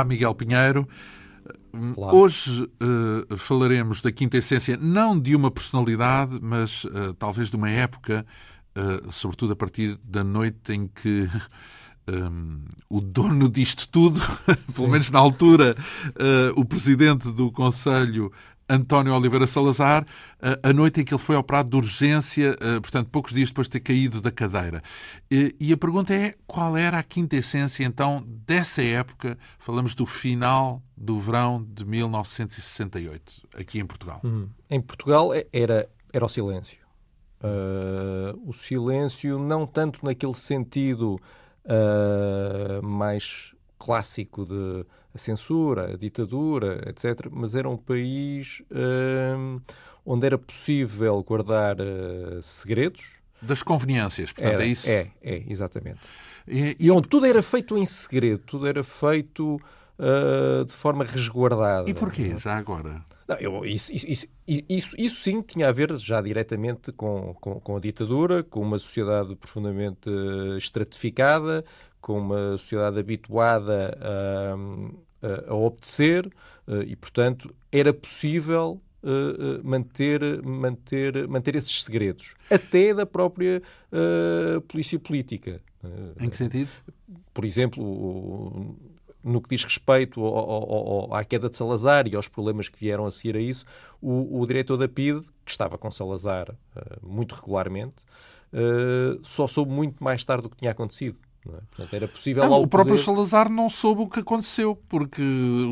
Olá, Miguel Pinheiro. Olá. Hoje uh, falaremos da quinta essência, não de uma personalidade, mas uh, talvez de uma época, uh, sobretudo a partir da noite em que um, o dono disto tudo, pelo menos na altura, o presidente do Conselho António Oliveira Salazar, a noite em que ele foi operado de urgência, portanto, poucos dias depois de ter caído da cadeira. E a pergunta é qual era a quinta essência, então, dessa época? Falamos do final do verão de 1968, aqui em Portugal. Hum. Em Portugal é, era, era o silêncio. Uh, o silêncio, não tanto naquele sentido uh, mais clássico de a censura, a ditadura, etc. Mas era um país uh, onde era possível guardar uh, segredos. Das conveniências, portanto, era, é isso? É, é, exatamente. E, e... e, onde tudo era feito em segredo, tudo era feito uh, de forma resguardada. E porquê, já agora? Não, eu, isso, isso, isso, isso, sim tinha a ver já diretamente com, com, com a ditadura, com uma sociedade profundamente estratificada, com uma sociedade habituada a, a obedecer uh, e, portanto, era possível uh, manter, manter, manter esses segredos, até da própria polícia política. em que sentido? Por exemplo, no que diz respeito ao, ao, ao, à queda de Salazar e aos problemas que vieram a seguir a isso, o, o diretor da PIDE, que estava com Salazar uh, muito regularmente, uh, só soube muito mais tarde do que tinha acontecido. É? Portanto, era possível o próprio poder... Salazar não soube o que aconteceu, porque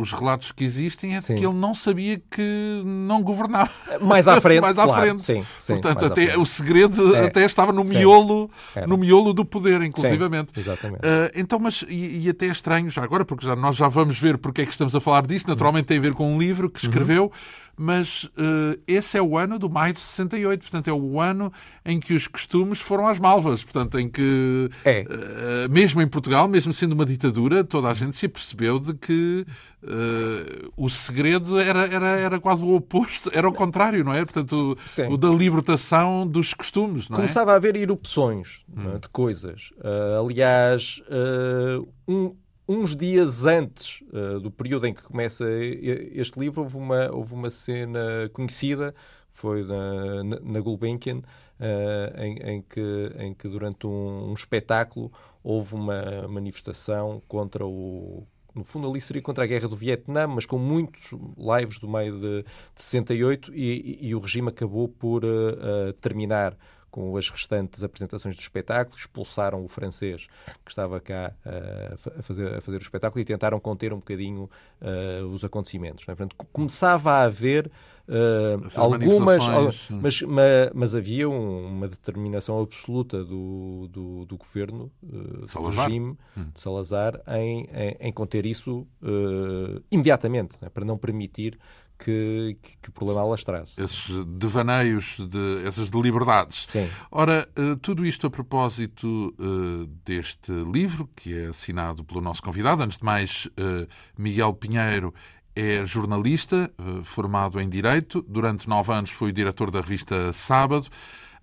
os relatos que existem é de que ele não sabia que não governava. Mais à frente. mais à claro. frente. Sim, sim, Portanto, até, o segredo é. até estava no miolo, no miolo do poder, inclusivamente. Sim, exatamente. Uh, então, mas, e, e, até é estranho, já agora, porque já, nós já vamos ver porque é que estamos a falar disso, naturalmente tem a ver com um livro que escreveu. Uhum mas uh, esse é o ano do maio de 68, portanto é o ano em que os costumes foram às malvas, portanto em que, é. uh, mesmo em Portugal, mesmo sendo uma ditadura, toda a gente se apercebeu de que uh, o segredo era, era, era quase o oposto, era o contrário, não é? Portanto, o, o da libertação dos costumes, não é? Começava a haver erupções é, hum. de coisas. aliás, um uns dias antes uh, do período em que começa este livro, houve uma, houve uma cena conhecida, foi na, na Gulbenkian, uh, em, em, que, em que durante um, um, espetáculo houve uma manifestação contra o. No fundo, ali seria contra a guerra do Vietnã, mas com muitos lives do meio de, de 68, e, e, e o regime acabou por uh, terminar com as restantes apresentações do espetáculo, expulsaram o francês que estava cá uh, a, fazer, a fazer o espetáculo e tentaram conter um bocadinho uh, os acontecimentos. É? Portanto, começava a haver Uh, algumas, mas, mas, mas, havia um, uma determinação absoluta do, do, do governo, uh, do regime hum. de Salazar, em, em, em conter isso uh, imediatamente, né, para não permitir que, que, que problema elas traz. Esses devaneios, de, essas de liberdades. Sim. Ora, uh, tudo isto a propósito uh, deste livro, que é assinado pelo nosso convidado. Antes de mais, uh, Miguel Pinheiro é jornalista, formado em Direito. Durante nove anos foi diretor da revista Sábado.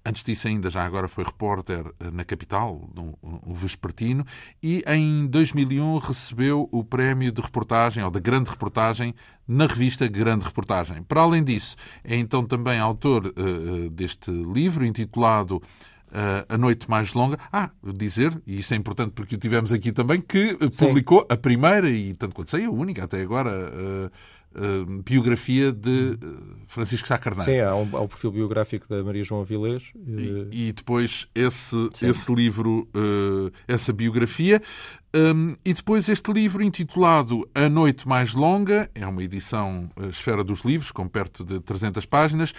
Antes disso, ainda já agora foi repórter eh, na capital, no, no Vespertino, e em 2001 recebeu o prémio de reportagem, ou da grande reportagem, na revista Grande Reportagem. Para além disso, é então também autor uh, deste livro, intitulado Uh, A Noite Mais Longa. Ah, dizer, e isso é importante porque o tivemos aqui também, que publicou a primeira e, tanto quanto sei, a única até agora, uh, uh, biografia de uh, Francisco Sá Carneiro. Sim, há um, há um, perfil biográfico da Maria João Avilés. E, e depois esse, esse livro, essa biografia. Um, e depois este livro intitulado A Noite Mais Longa, é uma edição Esfera dos Livros, com perto de 300 páginas,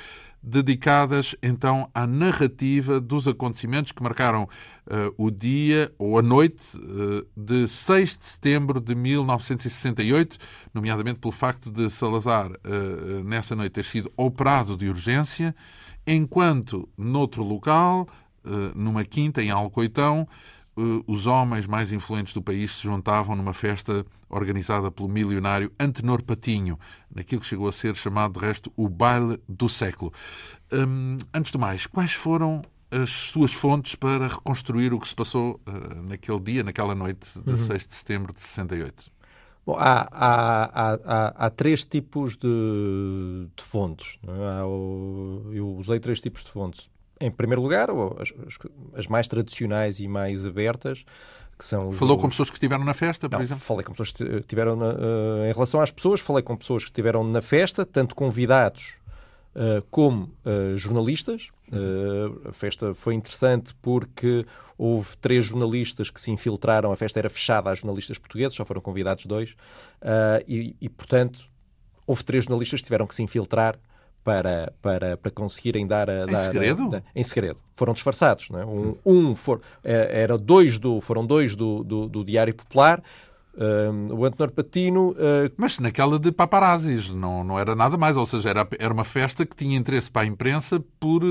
dedicadas então à narrativa dos acontecimentos que marcaram uh, o dia ou a noite uh, de 6 de setembro de 1968, nomeadamente pelo facto de Salazar, uh, nessa noite, ter sido operado de urgência, enquanto noutro local, numa quinta em Alcoitão, os homens mais influentes do país se juntavam numa festa organizada pelo milionário Antenor Patinho, naquilo que chegou a ser chamado, de resto, o baile do século. Hum, antes de mais, quais foram as suas fontes para reconstruir o que se passou uh, naquele dia, naquela noite de uhum. 6 de setembro de 68? Bom, há, há, há, há, três tipos de, de fontes. É? Eu usei três tipos de fontes. Em primeiro lugar, as, as mais tradicionais e mais abertas, que são Falou com pessoas que estiveram na festa, por Não, exemplo? Falei com pessoas que estiveram na, uh, em relação às pessoas, falei com pessoas que estiveram na festa, tanto convidados uh, como uh, jornalistas. a festa foi interessante porque houve três jornalistas que se infiltraram, a festa era fechada a jornalistas portugueses, só foram convidados dois, e, e, portanto, houve três jornalistas que tiveram que se infiltrar para, para, para conseguirem dar a. Em dar, segredo? A, a, em segredo. Foram disfarçados. Não é? Um, um for, é, era dois do, foram dois do, do, do Diário Popular. Um, o Antenor Patino. Uh... Mas naquela de paparazzis, não, não era nada mais. Ou seja, era, era uma festa que tinha interesse para a imprensa por,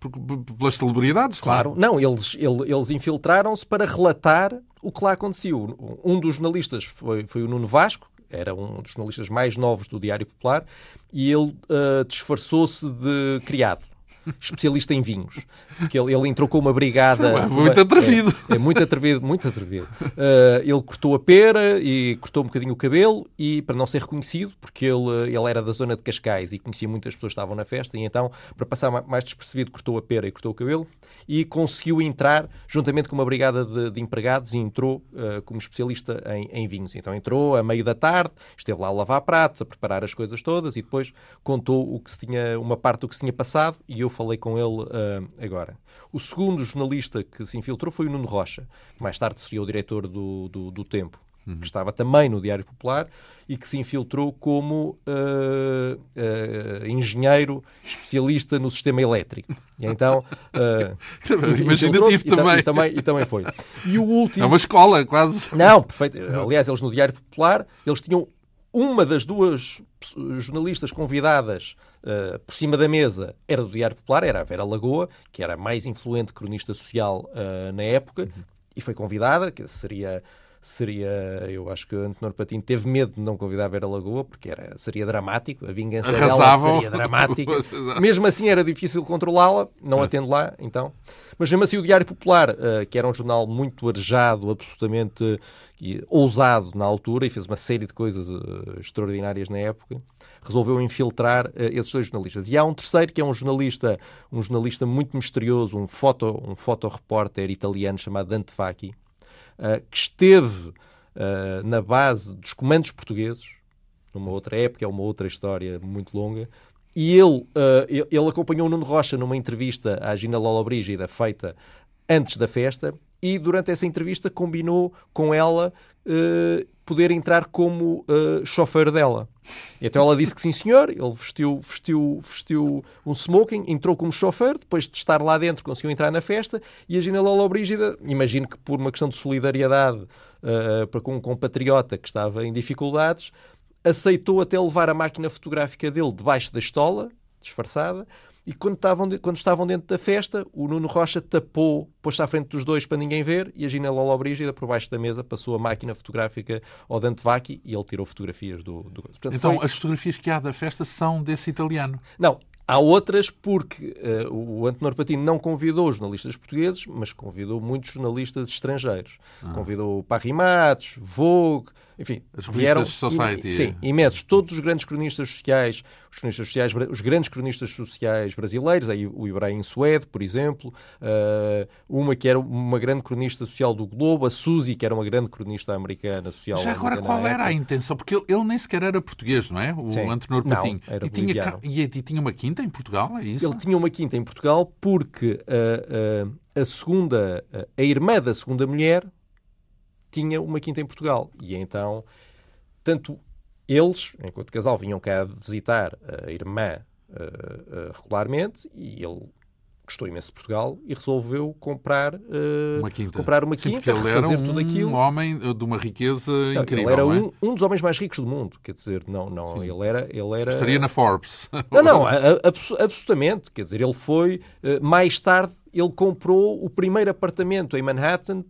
por pelas celebridades, claro. claro. Não, eles, eles infiltraram-se para relatar o que lá aconteceu. Um dos jornalistas foi, foi o Nuno Vasco, era um dos jornalistas mais novos do Diário Popular, e ele uh, disfarçou-se de criado especialista em vinhos. Porque ele, ele entrou com uma brigada. É muito uma, atrevido. É, é, muito atrevido, muito atrevido. Uh, ele cortou a pera e cortou um bocadinho o cabelo e para não ser reconhecido, porque ele, ele era da zona de Cascais e conhecia muitas pessoas que estavam na festa, e então, para passar mais despercebido, cortou a pera e cortou o cabelo e conseguiu entrar juntamente com uma brigada de, de empregados e entrou uh, como especialista em, em, vinhos. Então entrou a meio da tarde, esteve lá a lavar pratos, a preparar as coisas todas e depois contou o que se tinha, uma parte do que se tinha passado e eu falei com ele uh, agora. O segundo jornalista que se infiltrou foi o Nuno Rocha, que mais tarde seria o diretor do, do, do Tempo. Uhum. que estava também no Diário Popular e que se infiltrou como uh, uh, engenheiro especialista no sistema elétrico. E então, uh, imaginativo também. E, também. E também foi. E o último... É uma escola, quase. Não, perfeito. Aliás, eles no Diário Popular, eles tinham uma das duas jornalistas convidadas uh, por cima da mesa era do Diário Popular, era a Vera Lagoa, que era a mais influente cronista social uh, na época, uhum. e foi convidada, que seria seria, eu acho que Antenor Patino teve medo de não convidar a Vera Lagoa, porque era, seria dramático, a vingança Arrasavam. dela seria dramática. Mesmo assim era difícil controlá-la, não é. atendo lá, então. Mas mesmo assim o Diário Popular, uh, que era um jornal muito arejado, absolutamente uh, ousado na altura, e fez uma série de coisas uh, extraordinárias na época, resolveu infiltrar uh, esses dois jornalistas. E há um terceiro que é um jornalista, um jornalista muito misterioso, um foto, um fotorepórter italiano chamado Dante Vacchi, uh, que esteve uh, na base dos comandos portugueses, numa outra época, é uma outra história muito longa, e ele, ele acompanhou o Nuno Rocha numa entrevista à Gina Lollobrigida feita antes da festa e durante essa entrevista combinou com ela uh, poder entrar como uh, chofer dela. Então ela disse que sim, senhor. Ele vestiu, vestiu, vestiu um smoking, entrou como chofer. Depois de estar lá dentro, conseguiu entrar na festa. E a Gina Lola Brígida, imagino que por uma questão de solidariedade uh, para com um compatriota que estava em dificuldades, aceitou até levar a máquina fotográfica dele debaixo da estola, disfarçada, e quando estavam, quando estavam dentro da festa, o Nuno Rocha tapou, pôs-se à frente dos dois para ninguém ver, e a Gina Lola Brígida, por baixo da mesa, passou a máquina fotográfica ao Dante Vacchi e ele tirou fotografias do... do... Portanto, então, foi... as fotografias que há da festa são desse italiano? Não, Há outras porque uh, o Antenor Patino não convidou jornalistas portugueses, mas convidou muitos jornalistas estrangeiros. Ah. Convidou Parry Matos, Vogue, enfim, As vieram Society. sim, imensos. Todos os grandes cronistas sociais, os cronistas sociais, os grandes cronistas sociais brasileiros, aí o Ibrahim Suede, por exemplo, uh, uma que era uma grande cronista social do Globo, a Suzy, que era uma grande cronista americana social. Já agora qual era a intenção? Porque ele, ele, nem sequer era português, não é? O sim. Antenor Patinho. Não, era e, tinha, e, e, tinha uma quinta em Portugal, é isso? Ele tinha uma quinta em Portugal porque uh, uh, a segunda, a irmã da segunda mulher tinha uma quinta em Portugal. E então, tanto eles, enquanto casal, vinham cá visitar a irmã uh, uh, regularmente e ele gostou imenso de Portugal e resolveu comprar uh, uma quinta, comprar uma Sim, quinta ele era um tudo aquilo. homem de uma riqueza não, incrível. Ele era é? um, um, dos homens mais ricos do mundo, quer dizer, não, não, ele era, ele era. Estaria na Forbes. Não, não, absolutamente. Quer dizer, ele foi mais tarde ele comprou o primeiro apartamento em Manhattan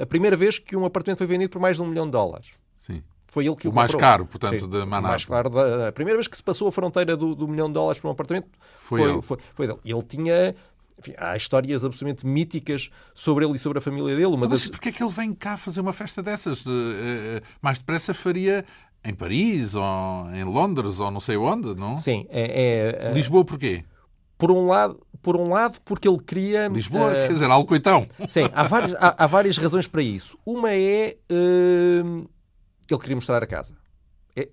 a primeira vez que um apartamento foi vendido por mais de um milhão de dólares. Sim. Foi ele que o, o mais comprou. caro, portanto, Sim, de Manhattan. mais claro, da, a primeira vez que se passou a fronteira do, do milhão de dólares para um apartamento foi, foi, ele. foi, foi dele. Ele tinha enfim, há histórias absolutamente míticas sobre ele e sobre a família dele. Uma então, das... Mas porquê é que ele vem cá fazer uma festa dessas? mais depressa faria em Paris, ou em Londres, ou não sei onde, não? Sim. É, é, Lisboa porquê? Por um lado, por um lado, porque ele queria. Lisboa, uh, quer dizer, Alcoitão. Sim, há várias, há, há, várias razões para isso. Uma é uh, que ele queria mostrar a casa.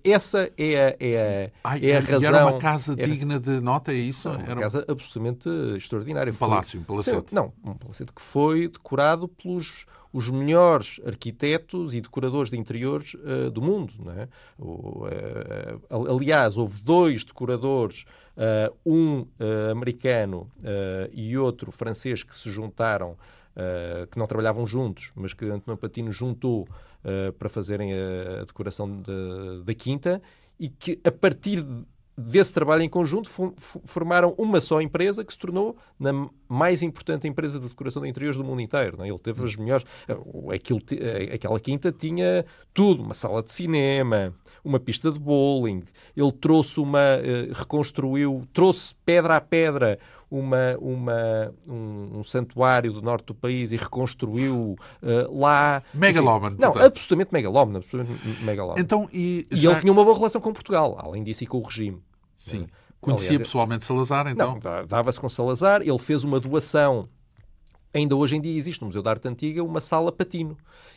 Essa é a, é a, Ai, é a razão. era uma casa era... digna de nota, é isso? Não, era uma casa absolutamente extraordinária. Um palácio, um palacete. Não, um palacete que foi decorado pelos os melhores arquitetos e decoradores de interiores uh, do mundo. É? O, uh, aliás, houve dois decoradores, uh, um americano e outro francês, que se juntaram, que não trabalhavam juntos, mas que Antonio Patino juntou para fazerem a, a decoração de, da quinta e que a partir desse trabalho em conjunto formaram uma só empresa que se tornou na mais importante empresa de decoração de interiores do mundo inteiro. É? Ele teve as melhores. Aquilo, eh, aquela quinta tinha tudo: uma sala de cinema, uma pista de bowling. Ele trouxe uma. Eh, reconstruiu, trouxe pedra a pedra uma, uma, um, um, santuário do norte do país e reconstruiu uh, lá. Megalómano. Não, portanto. absolutamente megalómano. Absolutamente megalómano. Então, e, já... e ele tinha uma boa relação com Portugal, além disso e com o regime. Sim. Conhecia Aliás, pessoalmente Salazar, então? Não, dava-se com Salazar. Ele fez uma doação. Ainda hoje em dia existe no Museu da Arte Antiga uma sala patino,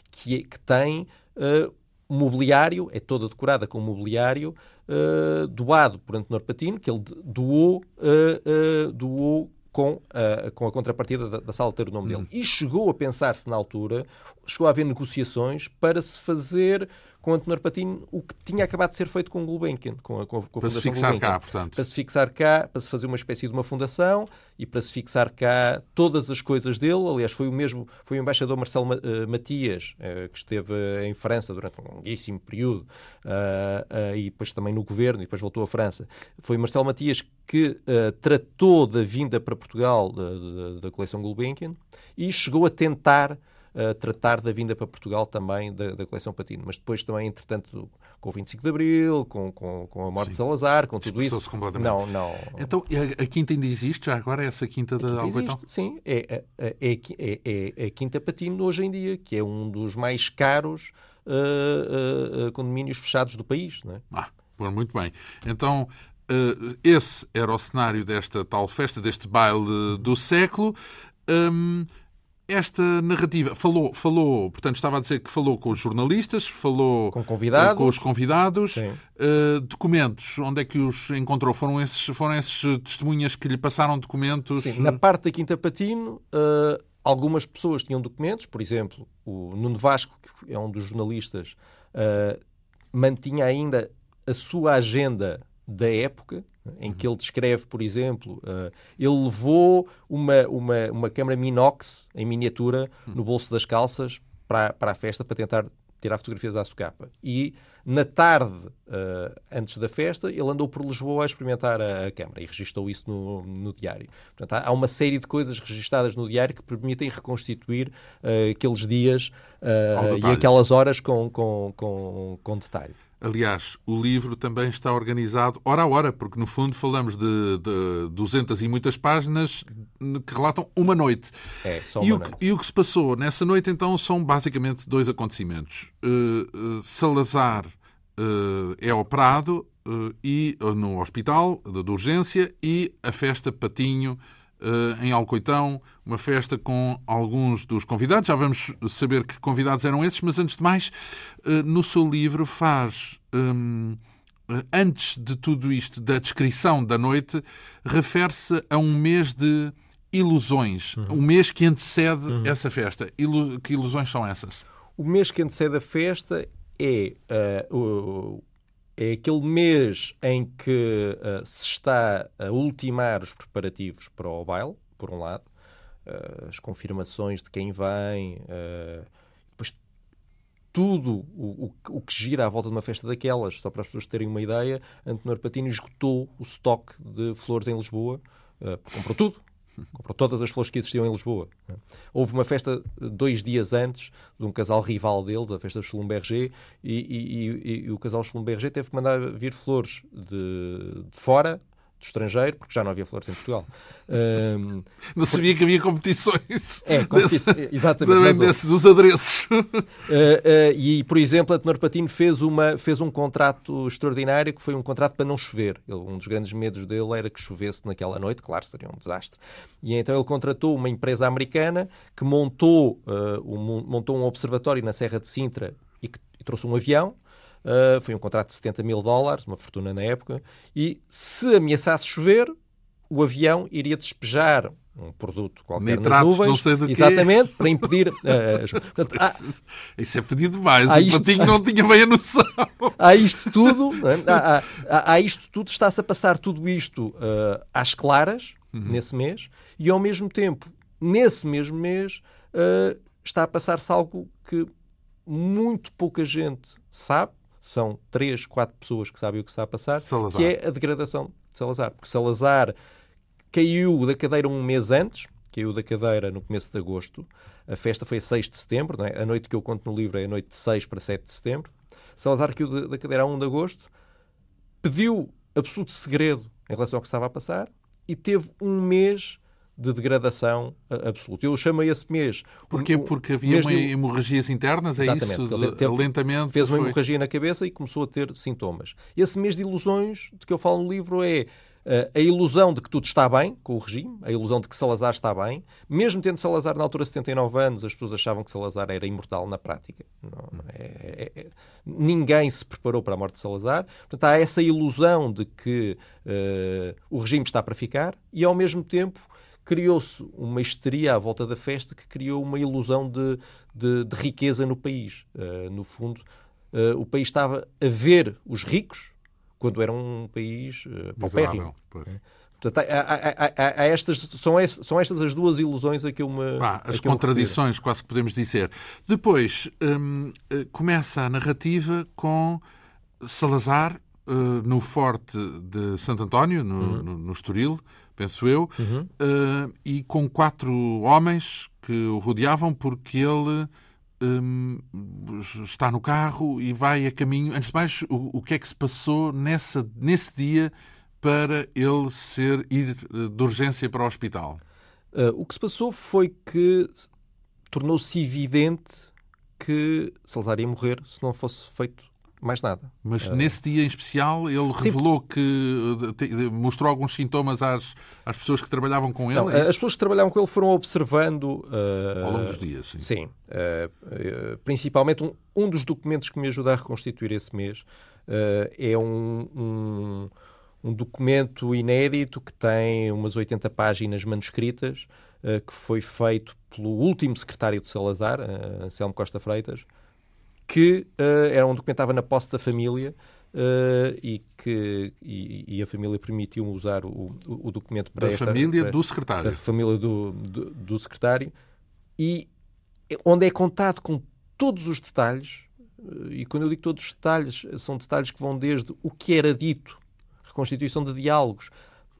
que, é, que tem uh, mobiliário, é toda decorada com mobiliário uh, doado por Antenor Patino, que ele doou, uh, doou com, a, com a contrapartida da, da sala ter o nome dele. Uhum. E chegou a pensar-se na altura, chegou a haver negociações para se fazer com Antonio Patino o que tinha acabado de ser feito com o Gulbenkian, com a, com a para Fundação se fixar Gulbenkian. cá, portanto. Para se fixar cá, para se fazer uma espécie de uma fundação e para se fixar cá todas as coisas dele. Aliás, foi o mesmo, foi o embaixador Marcelo uh, Matias, uh, que esteve em França durante um longuíssimo período, uh, e depois também no governo, e depois voltou à França. Foi Marcelo Matias que tratou da vinda para Portugal da, da, da coleção Gulbenkian e chegou a tentar uh, tratar da vinda para Portugal também da, da, coleção Patino. Mas depois também, entretanto, com o 25 de Abril, com, com, com a morte Sim. de Salazar, com tudo isso. Não, não. Então, a, a, quinta ainda existe já agora, essa quinta da Alcoitão? Sim, é, é, é, é, a Quinta Patino hoje em dia, que é um dos mais caros uh, uh, condomínios fechados do país. Não é? Ah, muito bem. Então, Uh, esse era o cenário desta tal festa, deste baile do século. Um, esta narrativa falou, falou, portanto, estava a dizer que falou com os jornalistas, falou com, convidados. com os convidados, uh, documentos, onde é que os encontrou? Foram esses, foram esses testemunhas que lhe passaram documentos? Sim, na parte da Quinta Patino, uh, algumas pessoas tinham documentos, por exemplo, o Nuno Vasco, que é um dos jornalistas, uh, mantinha ainda a sua agenda da época, em que ele descreve, por exemplo, uh, ele levou uma, uma, uma câmara Minox em miniatura no bolso das calças para, para a festa para tentar tirar fotografias à socapa. E na tarde, uh, antes da festa, ele andou por Lisboa a experimentar a, a câmara e registou isso no, no diário. Portanto, há, há, uma série de coisas registadas no diário que permitem reconstituir uh, aqueles dias e aquelas horas com, com, com, com detalhe. Aliás, o livro também está organizado hora a hora, porque no fundo falamos de, de 200 e muitas páginas que relatam uma noite. É, só uma e, o noite. Que, e o que se passou nessa noite, então, são basicamente dois acontecimentos. Uh, uh, Salazar uh, é operado e, no hospital de urgência e a festa Patinho em Alcoitão, uma festa com alguns dos convidados. Já vamos saber que convidados eram esses, mas antes de mais, eh, no seu livro faz. Hum, antes de tudo isto, da descrição da noite, refere-se a um mês de ilusões. Uhum. Um mês que antecede uhum. essa festa. Ilu que ilusões são essas? O mês que antecede a festa é, uh, o, é aquele mês em que uh, se está a ultimar os preparativos para o baile, por um lado, uh, as confirmações de quem vem, uh, depois tudo o, o, o, que gira à volta de uma festa daquelas, só para as pessoas terem uma ideia, Antenor Patino esgotou o estoque de flores em Lisboa, comprou tudo, comprou todas as flores que existiam em Lisboa. Houve uma festa dois dias antes de um casal rival deles, a festa Schlumberger, e, e, e, e o casal Schlumberger teve que mandar vir flores de, de fora, estrangeiro, porque já não havia flores em Portugal. Um, não sabia que havia competições. É, competi desse, exatamente. Também desse, dos adereços. Uh, uh, e, por exemplo, Antenor Patino fez, uma, fez um contrato extraordinário que foi um contrato para não chover. Ele, um dos grandes medos dele era que chovesse naquela noite, claro, seria um desastre. E então ele contratou uma empresa americana que montou, uh, um, montou um observatório na Serra de Sintra e, que, e trouxe um avião Uh, foi um contrato de 70 mil dólares, uma fortuna na época, e se ameaçasse chover, o avião iria despejar um produto qualquer Nitratos, nas nuvens, não sei do exatamente, quê. para impedir. Uh, portanto, há, Isso é pedido demais. O isto, Patinho não tinha bem a noção. Há isto tudo, é? há, há, há, isto tudo, está-se a passar tudo isto uh, às claras uhum. nesse mês e ao mesmo tempo, nesse mesmo mês, uh, está a passar-se algo que muito pouca gente sabe são três, quatro pessoas que sabem o que está a passar, Salazar. que é a degradação de Salazar. Porque Salazar caiu da cadeira um mês antes, caiu da cadeira no começo de agosto. A festa foi a 6 de setembro, é? a noite que eu conto no livro é a noite de 6 para 7 de setembro. Salazar caiu da cadeira a 1 de agosto, pediu absoluto segredo em relação ao que estava a passar e teve um mês de degradação absoluta. Eu chamo esse mês. Porquê? Porque havia uma de... hemorragias internas, é Exatamente, isso? Ele teve, lentamente. Fez uma foi... hemorragia na cabeça e começou a ter sintomas. Esse mês de ilusões de que eu falo no livro é Uh, a ilusão de que tudo está bem com o regime, a ilusão de que Salazar está bem, mesmo tendo Salazar na altura 79 anos, as pessoas achavam que Salazar era imortal na prática. Não, não é, é, é, ninguém se preparou para a morte de Salazar. Portanto, há essa ilusão de que uh, o regime está para ficar e, ao mesmo tempo, criou-se uma histeria à volta da festa que criou uma ilusão de, de, de riqueza no país. Uh, no fundo, uh, o país estava a ver os ricos quando era um país uh, paupérrimo. Portanto, há, há, há, há, estas, são, es, são estas as duas ilusões a que eu me. Pá, as contradições, quase que podemos dizer. Depois hum, começa a narrativa com Salazar uh, no Forte de Santo António, no, uhum. no, no Estoril, penso eu, uhum. uh, e com quatro homens que o rodeavam porque ele um, está no carro e vai a caminho. Antes de mais, o, o que é que se passou nessa, nesse dia para ele ser ir eh, de urgência para o hospital? Uh, o que se passou foi que tornou-se evidente que Salazar ia morrer se não fosse feito mais nada. Mas uh... nesse dia em especial ele Sim. revelou que mostrou alguns sintomas às, às pessoas que trabalhavam com ele? Não, é as pessoas que trabalhavam com ele foram observando... Uh... Ao longo dos dias, sim. Sim. Uh, principalmente um, um dos documentos que me ajuda a reconstituir esse mês é um, um, um, documento inédito que tem umas 80 páginas manuscritas que foi feito pelo último secretário de Salazar, Anselmo Costa Freitas, que uh, era um documento que estava na posse da família uh, e que e, e, a família permitiu usar o, o, o documento para da esta, família para, do secretário. Da família do, do, do, secretário e onde é contado com todos os detalhes uh, e quando eu digo todos os detalhes são detalhes que vão desde o que era dito, reconstituição de diálogos,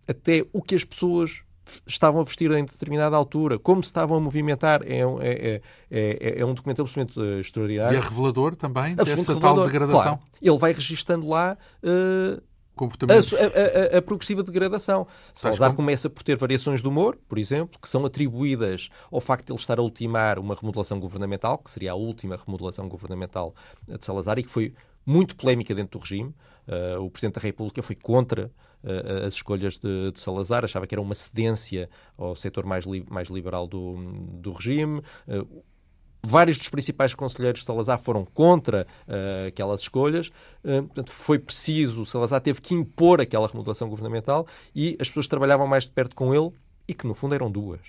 até o que as pessoas estavam a vestir em determinada altura, como se estavam a movimentar, é, é, é, é um documento absolutamente extraordinário. E é revelador também dessa revelador. tal degradação? Claro. Ele vai registando lá uh, a, a, a, progressiva degradação. Salazar como? começa por ter variações de humor, por exemplo, que são atribuídas ao facto de ele estar a ultimar uma remodelação governamental, que seria a última remodelação governamental de Salazar, e que foi muito polémica dentro do regime. Uh, o Presidente da República foi contra uh, as escolhas de, de, Salazar, achava que era uma cedência ao setor mais, li mais liberal do, do regime. Uh, vários dos principais conselheiros de Salazar foram contra uh, aquelas escolhas. Uh, portanto, foi preciso, Salazar teve que impor aquela remodelação governamental e as pessoas trabalhavam mais de perto com ele e que, no fundo, eram duas.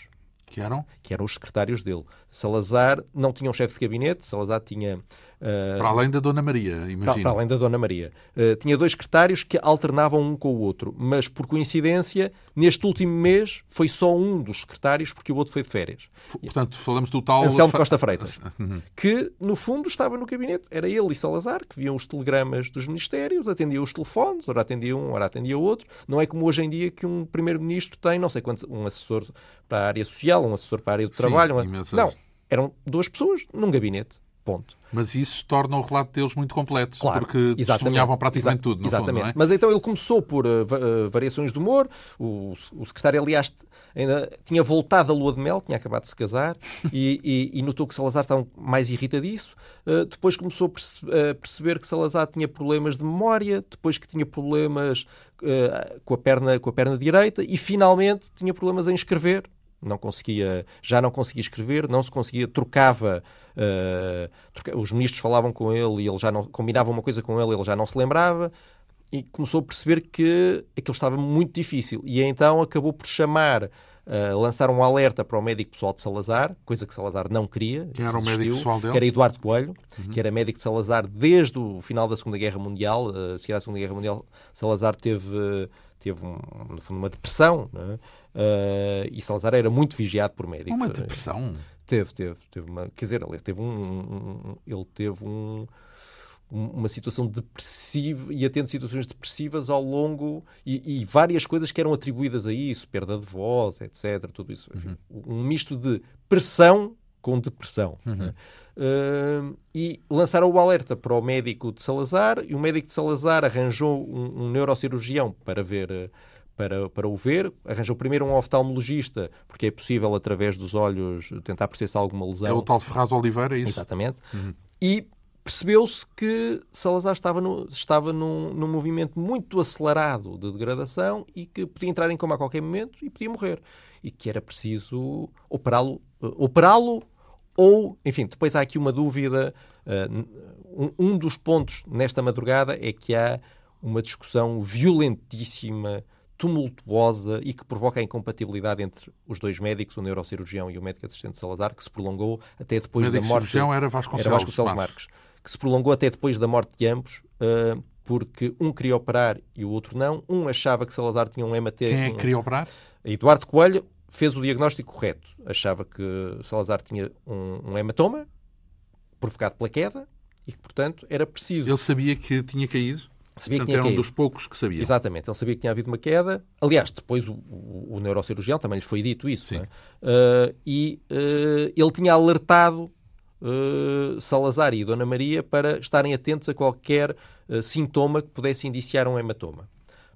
Que eram? Que eram os secretários dele. Salazar não tinha um chefe de gabinete, Salazar tinha Uh, para além da Dona Maria, imagino. Para, para além da Dona Maria. Uh, tinha dois secretários que alternavam um com o outro, mas por coincidência, neste último mês, foi só um dos secretários, porque o outro foi de férias. Portanto, falamos do tal. Anselmo Costa Freitas, uhum. que no fundo estava no gabinete. Era ele e Salazar, que viam os telegramas dos ministérios, atendiam os telefones, ora atendia um, ora atendia outro. Não é como hoje em dia que um primeiro-ministro tem, não sei quantos, um assessor para a área social, um assessor para a área do trabalho. Uma... Não, eram duas pessoas num gabinete Ponto. Mas isso torna o relato deles muito completo, claro, porque exatamente, testemunhavam praticamente tudo, no exatamente. fundo, é? Mas então ele começou por uh, variações de humor, o, o, secretário, aliás, ainda tinha voltado a lua de mel, tinha acabado de se casar, e, e, e, notou que Salazar estava mais irritadiço. Uh, depois começou a, perce a perceber que Salazar tinha problemas de memória, depois que tinha problemas uh, com, a perna, com a perna direita, e finalmente tinha problemas em escrever, não conseguia, já não conseguia escrever, não se conseguia, trocava, uh, troca, os ministros falavam com ele e ele já não combinava uma coisa com ele, ele já não se lembrava e começou a perceber que aquilo estava muito difícil e então acabou por chamar uh, lançar um alerta para o médico pessoal de Salazar, coisa que Salazar não queria. Quem era o médico pessoal dele? Que era Eduardo Coelho, uhum. que era médico de Salazar desde o final da Segunda Guerra Mundial. Uh, seguir à Segunda Guerra Mundial, Salazar teve, uh, teve um, no fundo, uma depressão. Uh, e Salazar era muito vigiado por médicos. Uma depressão? Teve, teve. teve uma, quer dizer, ele teve um, um ele teve um, uma situação depressiva e atende situações depressivas ao longo e, e, várias coisas que eram atribuídas a isso, perda de voz, etc. Tudo isso. Enfim, uhum. Um misto de pressão com depressão. Uhum. Uh, e lançaram o alerta para o médico de Salazar e o médico de Salazar arranjou um, um neurocirurgião para ver para, para o ver. Arranjou primeiro um oftalmologista, porque é possível, através dos olhos, tentar perceber se há alguma lesão. É o tal Ferraz Oliveira, é isso? Exatamente. Uhum. E percebeu-se que Salazar estava, no, estava num, num movimento muito acelerado de degradação e que podia entrar em coma a qualquer momento e podia morrer. E que era preciso operá-lo, uh, operá-lo ou, enfim, depois há aqui uma dúvida. Uh, um, um dos pontos nesta madrugada é que há uma discussão violentíssima tumultuosa e que provoca a incompatibilidade entre os dois médicos, o neurocirurgião e o médico assistente Salazar, que se prolongou até depois da morte. O era Vasconcelos, era Vasconcelos Marques. Que se prolongou até depois da morte de ambos, uh, porque um queria operar e o outro não. Um achava que Salazar tinha um hematoma. Quem é que queria operar? Eduardo Coelho fez o diagnóstico correto. Achava que Salazar tinha um, um hematoma provocado pela queda e que, portanto, era preciso. Ele sabia que tinha caído? Sabia Portanto, que tinha era caído. um dos poucos que sabia. Exatamente, ele sabia que tinha havido uma queda. Aliás, depois o, o, o neurocirurgião também lhe foi dito isso. É? Uh, e uh, ele tinha alertado uh, Salazar e Dona Maria para estarem atentos a qualquer sintoma que pudesse indiciar um hematoma.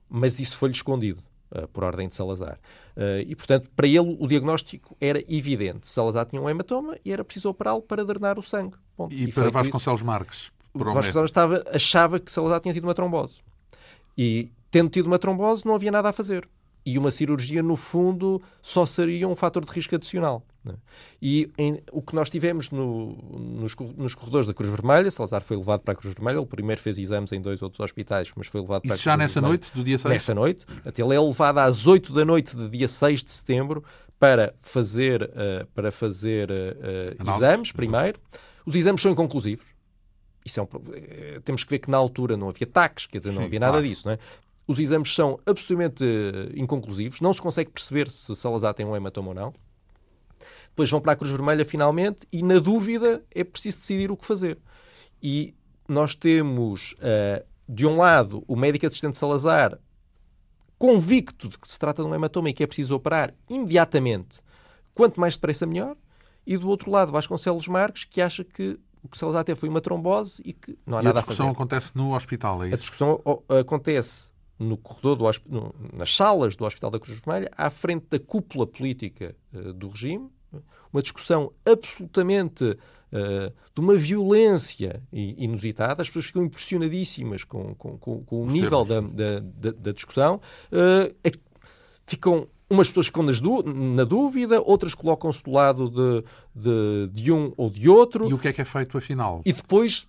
Mas isso foi-lhe escondido. Por ordem de Salazar. e, portanto, para ele o diagnóstico era evidente. Salazar tinha um hematoma e era preciso operá-lo para drenar o sangue. Bom, e, e para Vasconcelos Marques? Vasconcelos estava, achava que Salazar tinha tido uma trombose. E, tendo tido uma trombose, não havia nada a fazer. E uma cirurgia, no fundo, só seria um fator de risco adicional. Né? E em, o que nós tivemos no, nos, nos, corredores da Cruz Vermelha, Salazar foi levado para a Cruz Vermelha, ele primeiro fez exames em dois outros hospitais, mas foi levado para Isso a Cruz já nessa Vermelha. noite do dia 6? Nessa noite. Até ele é levado às 8 da noite de dia 6 de setembro para fazer, uh, para fazer uh, exames primeiro. Os exames são inconclusivos isso é um, temos que ver que na altura não havia taques, quer dizer, não Sim, havia nada claro. disso, não é? Os exames são absolutamente inconclusivos, não se consegue perceber se Salazar tem um hematoma ou não. Depois vão para a Cruz Vermelha finalmente e, na dúvida, é preciso decidir o que fazer. E nós temos, uh, de um lado, o médico assistente Salazar convicto de que se trata de um hematoma e que é preciso operar imediatamente, quanto mais depressa melhor, e do outro lado, Vasconcelos Marques, que acha que o que Salazar teve foi uma trombose e que não há e nada a discussão a fazer. acontece no hospital, é isso? A discussão acontece no corredor do no, nas salas do Hospital da Cruz Vermelha, à frente da cúpula política uh, do regime, uma discussão absolutamente uh, de uma violência inusitada. As pessoas ficam impressionadíssimas com, com, com, com o Os nível da, da, da, discussão. Uh, ficam umas pessoas ficam na dúvida, outras colocam-se do lado de, de, de, um ou de outro. E o que é que é feito afinal? E depois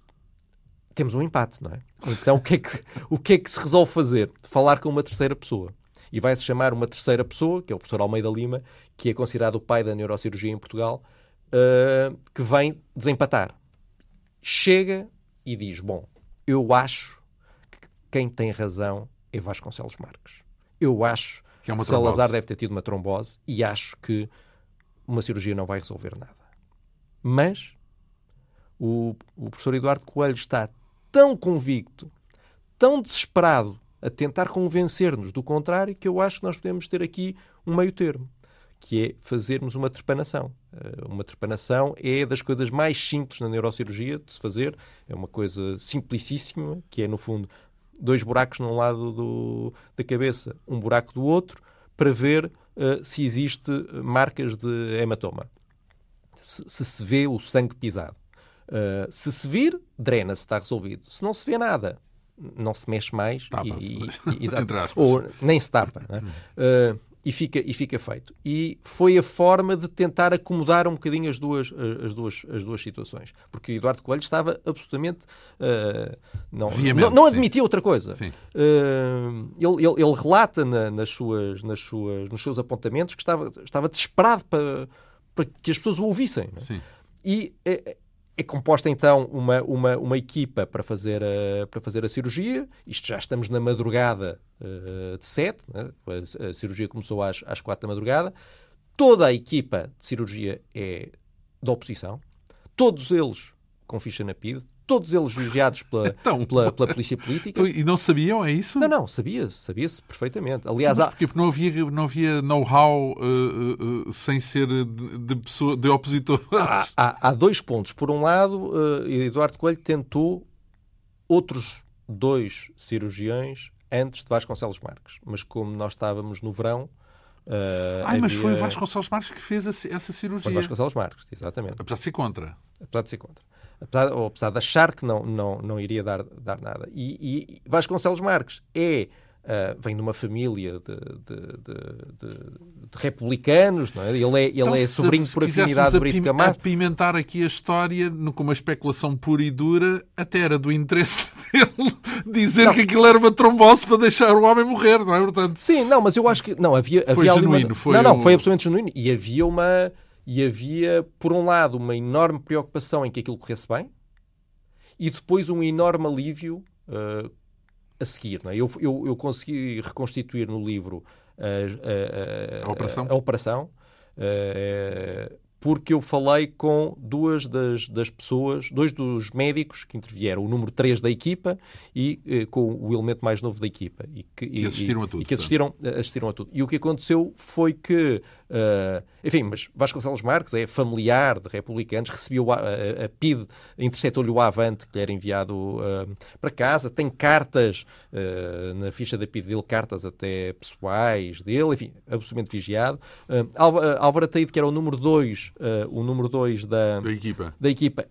temos um empate, não é? Então o que é que, o que, é que se resolve fazer? Falar com uma terceira pessoa. E vai-se chamar uma terceira pessoa, que é o professor Almeida Lima, que é considerado o pai da neurocirurgia em Portugal, uh, que vem desempatar. Chega e diz: Bom, eu acho que quem tem razão é Vasconcelos Marques. Eu acho que é Salazar deve ter tido uma trombose e acho que uma cirurgia não vai resolver nada. Mas o, o professor Eduardo Coelho está tão convicto, tão desesperado a tentar convencer-nos do contrário, que eu acho que nós podemos ter aqui um meio termo. que é fazermos uma trepanação. Uma trepanação é das coisas mais simples na neurocirurgia de se fazer. É uma coisa simplicíssima, que é, no fundo, dois buracos num lado do, da cabeça, um buraco do outro, para ver uh, se existe marcas de hematoma. Se, se, se vê o sangue pisado. Uh, se se vir, drena-se, está resolvido. Se não se vê nada, não se mexe mais. E, e, e, ou nem se tapa. Né? Uh, e fica, e fica feito. E foi a forma de tentar acomodar um bocadinho as duas, as duas, as duas situações. Porque Eduardo Coelho estava absolutamente. Uh, não, não, não, admitia outra coisa. Uh, ele, ele, ele, relata na, nas suas, nas suas, nos seus apontamentos que estava, estava desesperado para, para que as pessoas o ouvissem. Sim. E é, composta então uma, uma, uma equipa para fazer, a, para fazer a cirurgia. Isto já estamos na madrugada uh, de 7, né? a, a, cirurgia começou às, às 4 da madrugada. Toda a equipa de cirurgia é da oposição, todos eles com ficha na PID, todos eles vigiados pela, então, pela, pela, polícia política. Então, e não sabiam, é isso? Não, não, sabia-se, sabia-se perfeitamente. Aliás, Mas porquê? Porque não havia, não havia know-how uh, uh, sem ser de, de, pessoa, de opositor. Há, há, há, dois pontos. Por um lado, uh, Eduardo Coelho tentou outros dois cirurgiões antes de Vasconcelos Marques. Mas como nós estávamos no verão, Uh, Ai, mas foi o Vasconcelos Marques que fez essa cirurgia. Foi Vasconcelos Marques, exatamente. Apesar de ser contra. Apesar de ser contra apesar, ou apesar de achar que não, não, não iria dar, dar nada. E, e Vasconcelos Marques é Uh, vem de uma família de, de, de, de republicanos, não é? Ele é, ele então, é sobrinho por afinidade de Brito Camacho. apimentar aqui a história com uma especulação pura e dura, até era do interesse dele dizer não. que aquilo era uma trombose para deixar o homem morrer, não é? Portanto, Sim, não, mas eu acho que não, havia, foi havia genuíno. Uma... Foi não, não, foi absolutamente genuíno. E havia uma e havia, por um lado, uma enorme preocupação em que aquilo corresse bem e depois um enorme alívio uh, a seguir. É? Eu, eu, eu, consegui reconstituir no livro a, a, a, a operação, operação uh, porque eu falei com duas das, das, pessoas, dois dos médicos que intervieram, o número 3 da equipa e eh, com o elemento mais novo da equipa. E que, e, assistiram a tudo. E que assistiram, assistiram a tudo. E o que aconteceu foi que Uh, enfim, mas Vasconcelos Marques é familiar de republicanos, recebeu a, a, a PID, interceptou-lhe o avante que lhe era enviado uh, para casa, tem cartas uh, na ficha da PID dele, cartas até pessoais dele, enfim, absolutamente vigiado. Uh, Álvaro Ataíde, que era o número 2, o número 2 da, da equipa, da equipa.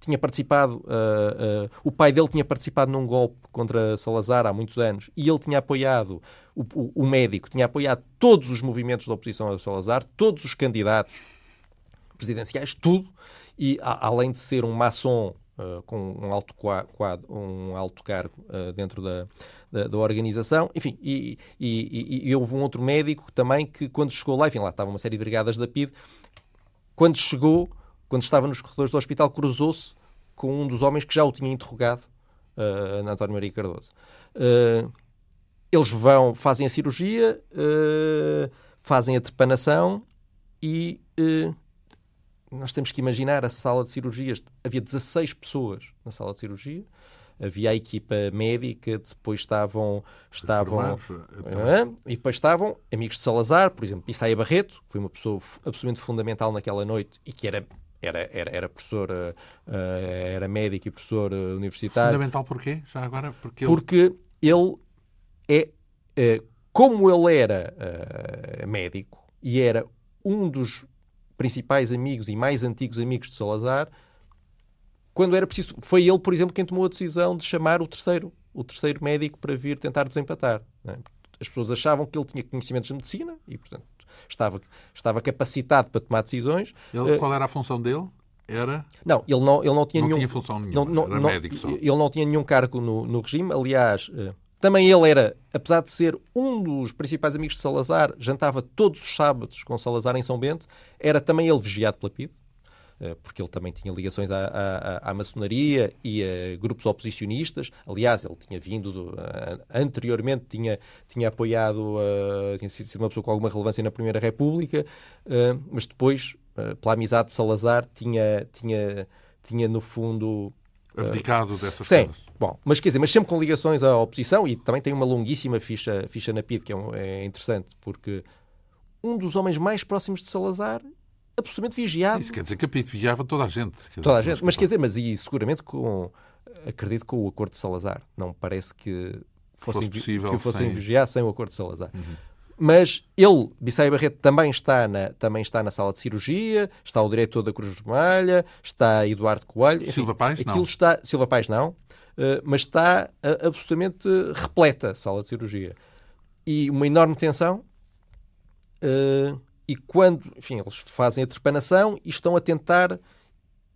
Tinha participado, uh, uh, o pai dele tinha participado num golpe contra Salazar há muitos anos e ele tinha apoiado, o, o, o médico tinha apoiado todos os movimentos de oposição a Salazar, todos os candidatos presidenciais, tudo, e a, além de ser um maçom uh, com um alto, quadro, um alto cargo dentro da, da, da, organização, enfim, e, e, e, e, houve um outro médico também que quando chegou lá, enfim, lá estava uma série de brigadas da PID, quando chegou quando estava nos corredores do hospital, cruzou-se com um dos homens que já o tinha interrogado, uh, António Maria Cardoso. Uh, eles vão, fazem a cirurgia, uh, fazem a trepanação e nós temos que imaginar a sala de cirurgias. Havia 16 pessoas na sala de cirurgia. Havia a equipa médica, depois estavam. estavam uh, e depois estavam amigos de Salazar, por exemplo, Issaia Barreto, que foi uma pessoa absolutamente fundamental naquela noite e que era era, era, era professor, uh, era médico e professor uh, universitário. Fundamental porquê? Já agora? Porque ele, Porque ele é, como ele era médico e era um dos principais amigos e mais antigos amigos de Salazar, quando era preciso, foi ele, por exemplo, quem tomou a decisão de chamar o terceiro, o terceiro médico para vir tentar desempatar. É? As pessoas achavam que ele tinha conhecimentos de medicina e, portanto, estava, estava capacitado para tomar decisões. Ele, uh, qual era a função dele? Era? Não, ele não, ele não tinha não nenhum. tinha função nenhuma, não, não, era médico só. Ele não tinha nenhum cargo no, no regime. Aliás, uh, também ele era, apesar de ser um dos principais amigos de Salazar, jantava todos os sábados com Salazar em São Bento, era também ele vigiado pela PIDE. Eh, porque ele também tinha ligações à, à, à, maçonaria e a grupos oposicionistas. Aliás, ele tinha vindo, do, uh, anteriormente, tinha, tinha apoiado, uh, tinha sido uma pessoa com alguma relevância na Primeira República, mas depois, pela amizade de Salazar, tinha, tinha, tinha no fundo. Abdicado dessas sim, coisas. Bom, mas quer dizer, mas sempre com ligações à oposição e também tem uma longuíssima ficha, ficha na PID, que é, um, é interessante, porque um dos homens mais próximos de Salazar absolutamente vigiado. Isso quer dizer que Capito vigiava toda a gente. Toda a gente, mas quer dizer, mas e seguramente com, acredito com o acordo de Salazar. Não parece que fossem, fosse possível que fossem sem... vigiar sem o acordo de Salazar. Uhum. Mas ele, Bissai Barreto, também está, na, também está na sala de cirurgia, está o diretor da Cruz Vermelha, está Eduardo Coelho. Enfim, Silva Paz, aquilo não. Está, Silva Paz, não. Uh, mas está uh, absolutamente repleta a sala de cirurgia. E uma enorme tensão. Uh, e quando, enfim, eles fazem a trepanação e estão a tentar,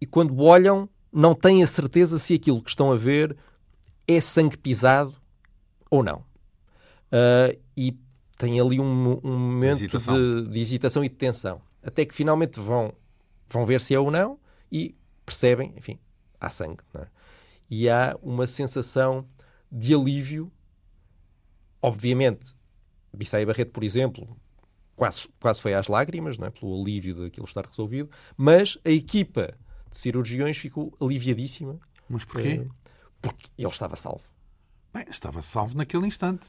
e quando olham, não têm a certeza se aquilo que estão a ver é sangue pisado ou não. e tem ali um, um momento hesitação. De, de, hesitação e de tensão. Até que finalmente vão, vão ver se é ou não e percebem, enfim, há sangue. É? E há uma sensação de alívio. Obviamente, Bissai Barreto, por exemplo, quase, quase foi às lágrimas, não é? pelo alívio daquilo estar resolvido, mas a equipa de cirurgiões ficou aliviadíssima. Mas porquê? Porque ele estava salvo. Bem, estava salvo naquele instante.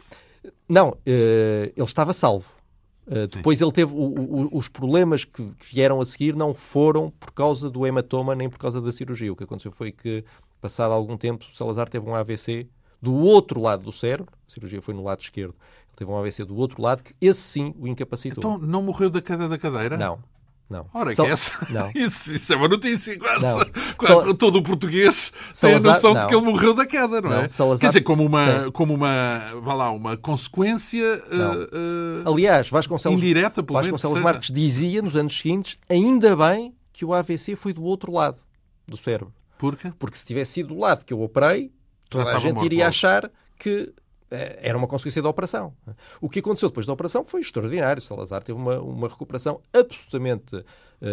Não, uh, ele estava salvo. Uh, depois ele teve os problemas que vieram a seguir não foram por causa do hematoma nem por causa da cirurgia. O que aconteceu foi que, passado algum tempo, Salazar teve um AVC do outro lado do cérebro. A cirurgia foi no lado esquerdo. Teve um AVC do outro lado que esse sim o incapacitou. Então não morreu da queda da cadeira? Não. Não. Ora, Sal... que essa... não. Isso, isso, é uma notícia quase. Todo o português Salazar... tem a noção não. de que ele morreu da queda, não, não. é? Salazar... Quer dizer, como uma, Sim. como uma, vá lá, uma consequência uh, uh, Aliás, Vasconcelos, indireta, pelo Vasconcelos menos, Marques dizia nos anos seguintes, ainda bem que o AVC foi do outro lado do cérebro. Por quê? Porque se tivesse sido do lado que eu operei, toda a gente iria achar que era uma consequência da operação. O que aconteceu depois da operação foi extraordinário. Salazar teve uma, uma recuperação absolutamente uh,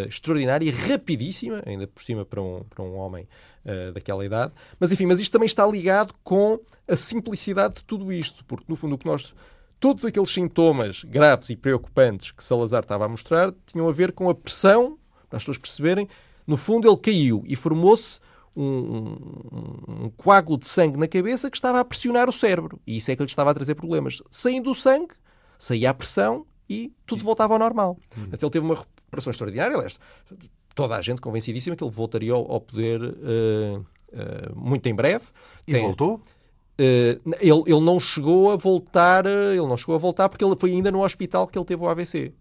extraordinária e rapidíssima, ainda por cima para um, para um homem uh, daquela idade. Mas enfim, mas isto também está ligado com a simplicidade de tudo isto, porque no fundo o que nós todos aqueles sintomas graves e preocupantes que Salazar estava a mostrar tinham a ver com a pressão, para as pessoas perceberem, no fundo ele caiu e formou-se um, um, um, coágulo de sangue na cabeça que estava a pressionar o cérebro. E isso é que lhe estava a trazer problemas. Saindo o sangue, saía a pressão e tudo voltava ao normal. Uhum. Até ele teve uma recuperação extraordinária. Aliás, toda a gente convencidíssima que ele voltaria ao, ao poder uh, uh, muito em breve. E Tem, voltou? Uh, ele, ele não chegou a voltar, ele não chegou a voltar porque ele foi ainda no hospital que ele teve o AVC.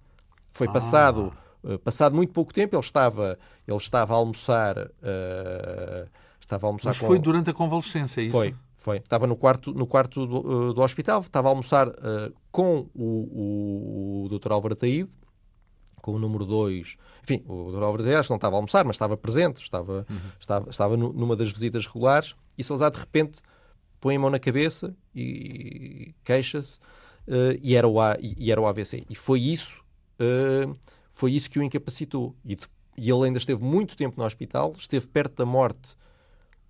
Foi ah. passado passado muito pouco tempo, ele estava, ele estava a almoçar. Uh, estava a almoçar Mas com... foi durante a convalescência, é isso? Foi, foi. Estava no quarto, no quarto do, uh, do hospital, estava a almoçar com o, o, o Dr. Álvaro Ataíde, com o número 2. Enfim, o Dr. Álvaro Ataíde não estava a almoçar, mas estava presente, estava, uhum. estava, estava numa das visitas regulares, e Salazar, de repente, põe a mão na cabeça e queixa-se, e, era o, e era o AVC. E foi isso foi isso que o incapacitou. E, e, ele ainda esteve muito tempo no hospital, esteve perto da morte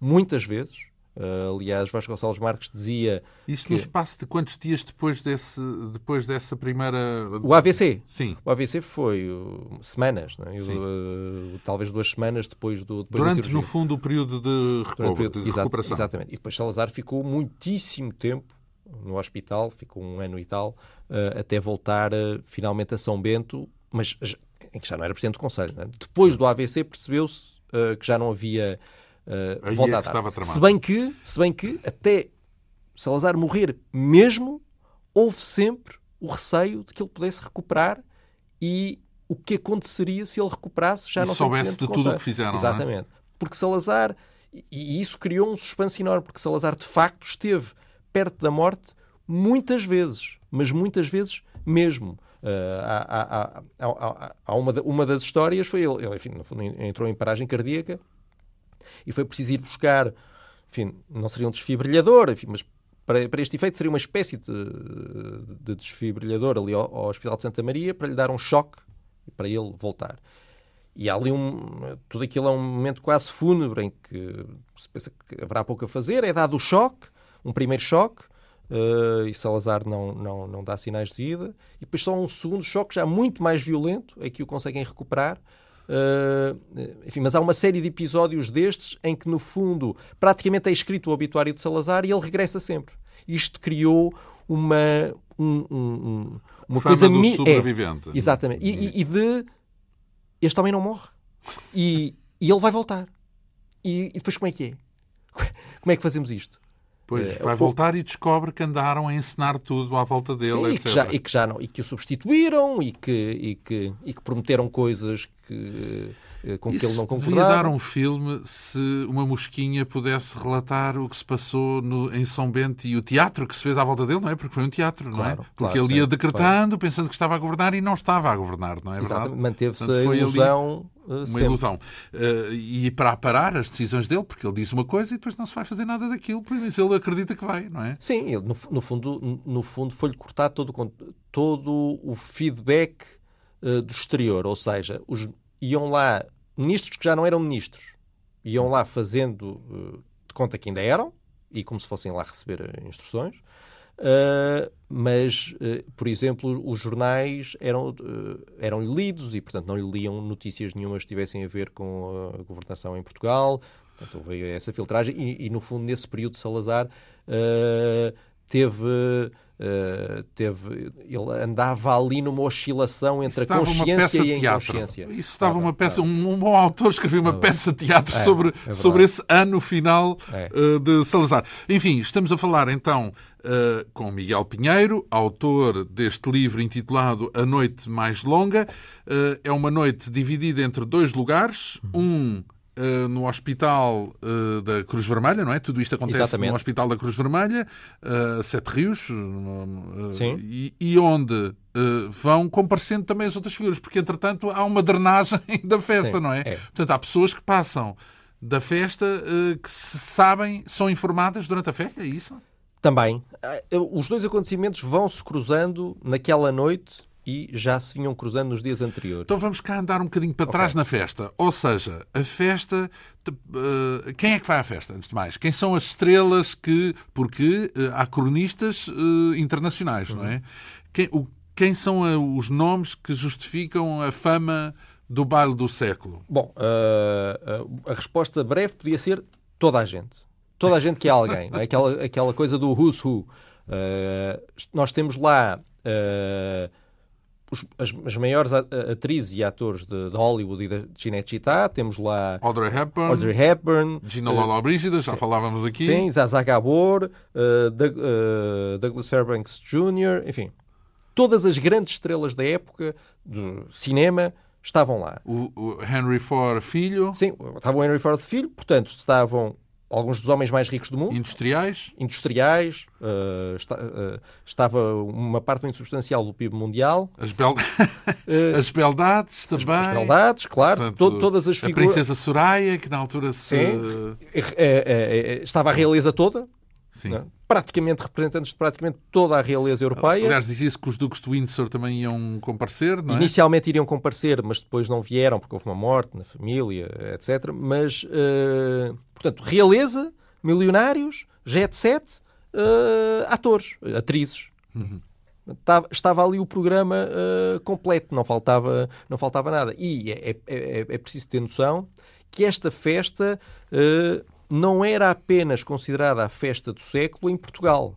muitas vezes. Uh, aliás, Vasconcelos Marques dizia. Isso que... no espaço de quantos dias depois, desse, depois dessa primeira. O AVC? Sim. O AVC foi uh, semanas, não é? uh, talvez duas semanas depois do. Depois Durante, no fundo, o período de, recobro, período, de recuperação. Exatamente. E depois Salazar ficou muitíssimo tempo no hospital, ficou um ano e tal, até voltar finalmente a São Bento, mas em que já não era Presidente do Conselho. É? Depois do AVC percebeu-se uh, que já não havia uh, volta é a dar. Se bem, que, se bem que até Salazar morrer mesmo, houve sempre o receio de que ele pudesse recuperar e o que aconteceria se ele recuperasse já e não soubesse de tudo o que fizeram. Exatamente. É? Porque Salazar, e isso criou um suspense enorme, porque Salazar de facto esteve perto da morte muitas vezes, mas muitas vezes mesmo. Há, há uma, uma, das histórias foi ele, ele enfim, no fundo, entrou em paragem cardíaca e foi preciso ir buscar, enfim, não seria um desfibrilhador, enfim, mas para, para este efeito seria uma espécie de, de desfibrilhador ali ao, ao, Hospital de Santa Maria para lhe dar um choque e para ele voltar. E há ali um. Tudo aquilo é um momento quase fúnebre em que se pensa que haverá pouco a fazer, é dado o choque, um primeiro choque, Uh, e Salazar não, não, não dá sinais de vida. E depois só um segundo choque já muito mais violento é que o conseguem recuperar. Uh, enfim, mas há uma série de episódios destes em que, no fundo, praticamente é escrito o obituário de Salazar e ele regressa sempre. Isto criou uma, um, um, uma Fama coisa mi- é, sobrevivente. exatamente. E, e- e de este homem não morre. E, e ele vai voltar. E, e depois como é que é? Como é que fazemos isto? Pois, Eh, vai voltar e descobre que andaram a encenar tudo à volta dele, Sim, e, etc. que já, e que já não, e que o substituíram e que, e que, e que prometeram coisas que, eh, com que Isso ele não devia concordava. dar um filme se uma mosquinha pudesse relatar o que se passou no- em São Bento e o teatro que se fez à volta dele, não é? Porque foi um teatro, não é? Claro, Porque claro, ele ia sim, decretando, pensando que estava a governar e não estava a governar, não é Exatamente, verdade? Manteve-se a ilusão Uma sempre. ilusão. Eh, e para aparar as decisões dele, porque ele diz uma coisa e depois não se vai fazer nada daquilo, por isso ele acredita que vai, não é? Sim, ele, no, no fundo, no fundo foi-lhe cortado todo, todo o feedback eh, do exterior, ou seja, os, iam lá ministros que já não eram ministros, iam lá fazendo eh, de conta que ainda eram, e como se fossem lá receber eh, instruções, eh, mas, eh, por exemplo, os jornais eram, eh, eram lidos e, portanto, não lhe liam notícias nenhumas que tivessem a ver com a governação em Portugal. Portanto, houve essa filtragem e, e, no fundo, nesse período, Salazar teve, eh, teve... Ele andava ali numa oscilação entre Isso a consciência e a inconsciência. Isso Estava, uma peça. estava. Um, um bom autor escreveu uma peça de teatro É, sobre, é sobre esse ano final É. eh, de Salazar. Enfim, estamos a falar então eh, com Miguel Pinheiro, autor deste livro intitulado A Noite Mais Longa. É uma noite dividida entre dois lugares. Um eh, no Hospital eh, da Cruz Vermelha, não é? Tudo isto acontece Exatamente. no Hospital da Cruz Vermelha, eh, Sete Rios, Sim. e, e onde eh, vão comparecendo também as outras figuras, porque entretanto há uma drenagem da festa, Sim, não é? é. Portanto, há pessoas que passam da festa eh, que se sabem, são informadas durante a festa, é isso? Também. Os dois acontecimentos vão se cruzando naquela noite e já se vinham cruzando nos dias anteriores. Então vamos cá andar um bocadinho para trás na festa. Ou seja, a festa. eh, quem é que vai à festa, antes de mais? Quem são as estrelas que. Porque eh, há cronistas eh, internacionais, não é? Quem, o- quem são os nomes que justificam a fama do baile do século? Bom, a resposta breve podia ser toda a gente. Toda a gente que é alguém. é? aquela, aquela coisa do who's who. Nós temos lá ah, os- as, as maiores atrizes e atores de, de Hollywood e de Cinecittà. Temos lá Audrey Hepburn, Audrey Hepburn, Gina Lola Brígida, já falávamos aqui. Sim, Zaza Gabor, uh, Doug- uh, Douglas Fairbanks Jr., enfim. Todas as grandes estrelas da época do cinema estavam lá. O, o Henry Ford Filho, Sim, estavam Henry Ford Filho, portanto, estavam alguns dos homens mais ricos do mundo, industriais, industriais, uh, esta- uh, estava uma parte muito substancial do PIB mundial, as, bel... uh, as beldades também. as beldades, claro, Portanto, to- todas as A figuras. princesa Soraya, que na altura se... Sim. Estava a realeza toda, Sim. não é? praticamente representantes de praticamente toda a realeza europeia. Aliás, dizia-se que os duques de Windsor também iam comparecer, não é? Inicialmente iriam comparecer, mas depois não vieram porque houve uma morte na família, etc. Mas, eh, portanto, realeza, milionários, jet set, eh, atores, atrizes. Estava, estava ali o programa eh, completo, não faltava, não faltava nada. E é, é- é- é preciso ter noção que esta festa não era apenas considerada a festa do século em Portugal.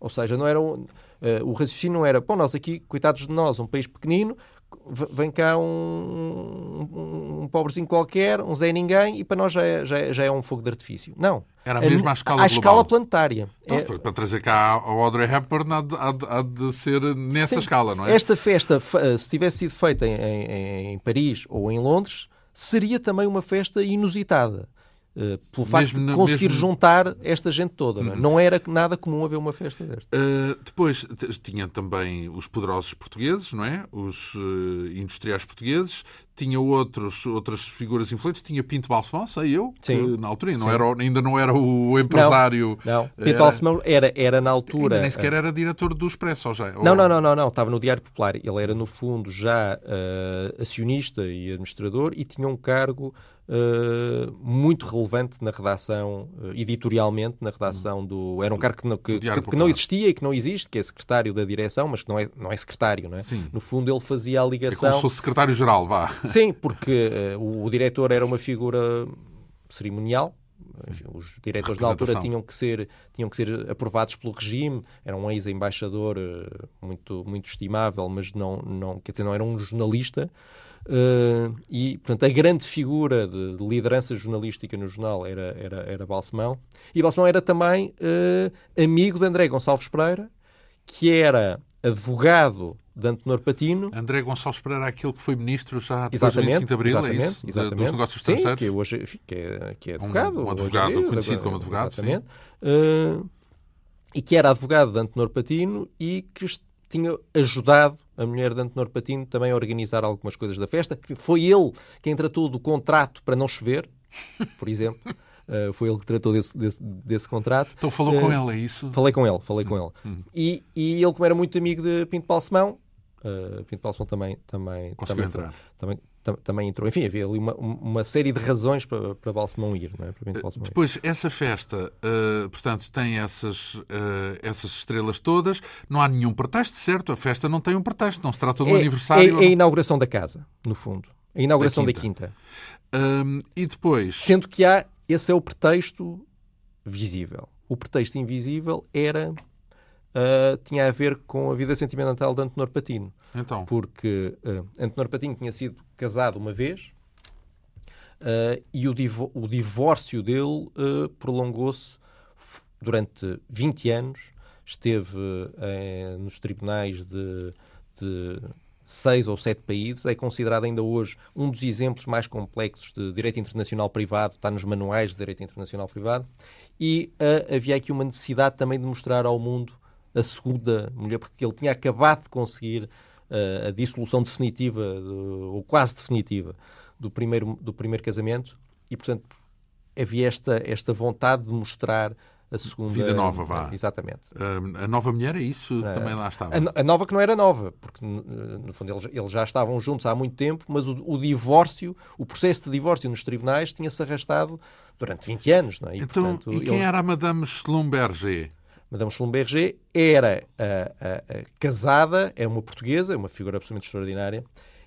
Ou seja, não era um- eh, o raciocínio não era, bom, nós aqui, coitados de nós, um país pequenino, vem cá um, um, um pobrezinho qualquer, um Zé Ninguém, e para nós já é, já é, já é um fogo de artifício. Não. Era mesmo à escala à escala planetária. Então, É- Para trazer cá a Audrey Hepburn há de, há de- há de ser nessa Sim. escala, não é? Esta festa, fe- se tivesse sido feita em, em- em Paris ou em Londres, seria também uma festa inusitada. Eh, pelo facto Mesmo de conseguir mesmo- juntar esta gente toda. Não, é? Não era nada comum haver uma festa desta. Uh, depois tinha também os poderosos portugueses, não é? Os uh, industriais portugueses. Tinha outros, outras figuras influentes. Tinha Pinto Balsemão, sei eu, Sim. que na altura não Sim. era, ainda não era o empresário. Não, Era- Pedro Balsemão era, era na altura. Ainda nem sequer era diretor do Expresso, ou já? Não, não, não, não, não, estava no Diário Popular. Ele era, no fundo, já acionista e administrador e tinha um cargo eh, muito relevante na redação, eh, editorialmente, na redação do. Era um cargo que não, que, que- que não existia e que não existe, que é secretário da direção, mas que não é, não é secretário, não é? Sim. No fundo, ele fazia a É como ligação. se fosse secretário-geral, vá. Sim, porque eh, o, o diretor era uma figura cerimonial, enfim, os diretores da altura tinham que, ser, tinham que ser aprovados pelo regime, era um ex-embaixador muito, muito estimável, mas não, não, quer dizer, não era um jornalista. Uh, e, portanto, a grande figura de, de, liderança jornalística no jornal era, era, era Balsemão. E Balsemão era também uh, amigo de André Gonçalves Pereira, que era advogado de Antenor Patino. André Gonçalves Pereira, aquele que foi ministro já depois do 25 de Abril, é isso? Exatamente. Dos negócios estrangeiros? Sim, que, hoje, que, é, que é advogado. Um, um advogado, dia, conhecido como advogado, exatamente. sim. Uh, e que era advogado de Antenor Patino e que tinha ajudado a mulher de Antenor Patino também a organizar algumas coisas da festa. Foi ele quem tratou do contrato para não chover, por exemplo. Uh, foi ele que tratou desse, desse, desse contrato. Então falou uh, com ela, é isso? Falei com ele, falei hum, com ele. Hum. E, e ele, como era muito amigo de Pinto Balsemão, uh, Pinto Balsemão também, também, Conseguiu também, entrar. também, também entrou. Enfim, havia ali uma, uma série de razões para, para Balsemão ir. Não é? para Balsemão Depois, ir. essa festa, uh, portanto, tem essas, uh, essas estrelas todas. Não há nenhum pretexto, certo? A festa não tem um pretexto. Não se trata um é, aniversário. É, é, a inauguração da casa, no fundo. A inauguração da quinta. Da quinta. Um, e depois... Sendo que há... Esse é o pretexto visível. O pretexto invisível era uh, tinha a ver com a vida sentimental de Antenor Patino. Então. Porque uh, Antenor Patino tinha sido casado uma vez uh, e o, divo o, divórcio dele prolongou-se durante 20 anos. Esteve nos tribunais de, de seis ou sete países, é considerado ainda hoje um dos exemplos mais complexos de direito internacional privado, está nos manuais de direito internacional privado, e uh, havia aqui uma necessidade também de mostrar ao mundo a segunda mulher, porque ele tinha acabado de conseguir uh, a dissolução definitiva, ou quase definitiva, do primeiro, do primeiro casamento, e portanto havia esta, esta vontade de mostrar a segunda. Vida nova, vá. Exatamente. Uh, a nova mulher é isso? Uh, também lá estava. A, a, nova que não era nova, porque no fundo eles, eles já estavam juntos há muito tempo, mas o, o divórcio, o processo de divórcio nos tribunais tinha-se arrastado durante 20 anos. Não é? e, então, portanto, e quem eles... era a Madame Schlumberger? Madame Schlumberger era uh, uh, casada, é uma portuguesa, é uma figura absolutamente extraordinária.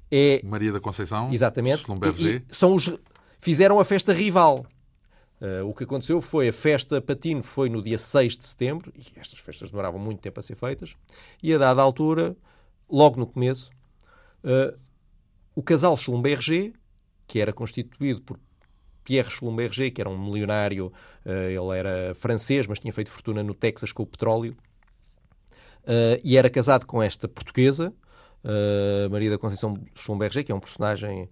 É, Maria da Conceição exatamente, Schlumberger. E, e são os, fizeram a festa rival. Uh, o que aconteceu foi a festa Patino foi no dia 6 de setembro, e estas festas demoravam muito tempo a ser feitas, e a dada altura, logo no começo, o casal Schlumberger, que era constituído por Pierre Schlumberger, que era um milionário, eh, ele era francês, mas tinha feito fortuna no Texas com o petróleo, eh, e era casado com esta portuguesa, eh, Maria da Conceição Schlumberger, que é um personagem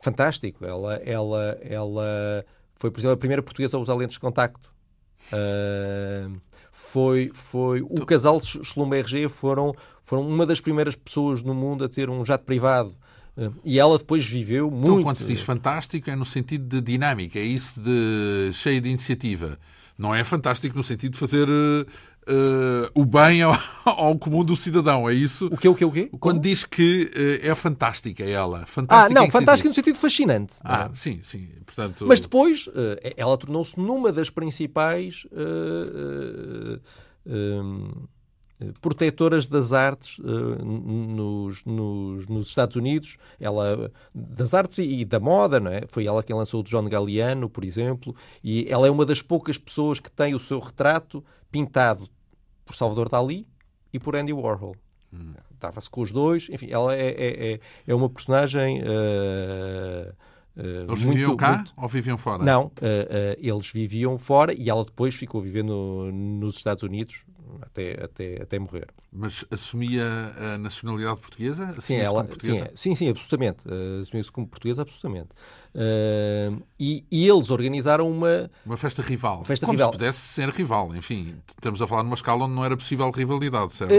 fantástico. Ela, ela, ela foi, por exemplo, a primeira portuguesa a usar lentes de contacto. foi, foi o casal Schlumberger foram, foram uma das primeiras pessoas no mundo a ter um jato privado. E ela depois viveu então, muito. Então, quando se diz fantástico, é no sentido de dinâmica, é isso de cheio de iniciativa. Não é fantástico no sentido de fazer uh, o bem ao, ao, comum do cidadão, é isso? O que o que o quê? Quando diz que uh, é fantástica ela. Fantástica ah, não, fantástica no sentido fascinante. Ah, é? sim, sim. Portanto... Mas depois ela tornou-se numa das principais. Um, protetoras das artes uh, nos, nos, nos, Estados Unidos, ela das artes e, e, da moda, não é? Foi ela quem lançou o John Galliano, por exemplo, e ela é uma das poucas pessoas que tem o seu retrato pintado por Salvador Dali e por Andy Warhol. Hum. Estava-se com os dois, enfim, ela é, é, é, é uma personagem. Uh, Uh, eles muito, viviam cá muito... ou viviam fora? Não, uh, uh, eles viviam fora e ela depois ficou vivendo no, nos Estados Unidos até, até, até morrer. Mas assumia a nacionalidade portuguesa? Sim, ela, portuguesa? Sim, sim, sim, absolutamente. Assumia-se como portuguesa, absolutamente. E, e, eles organizaram uma... Uma festa rival. Festa como rival. se pudesse ser rival. Enfim, estamos a falar numa escala onde não era possível rivalidade, certo?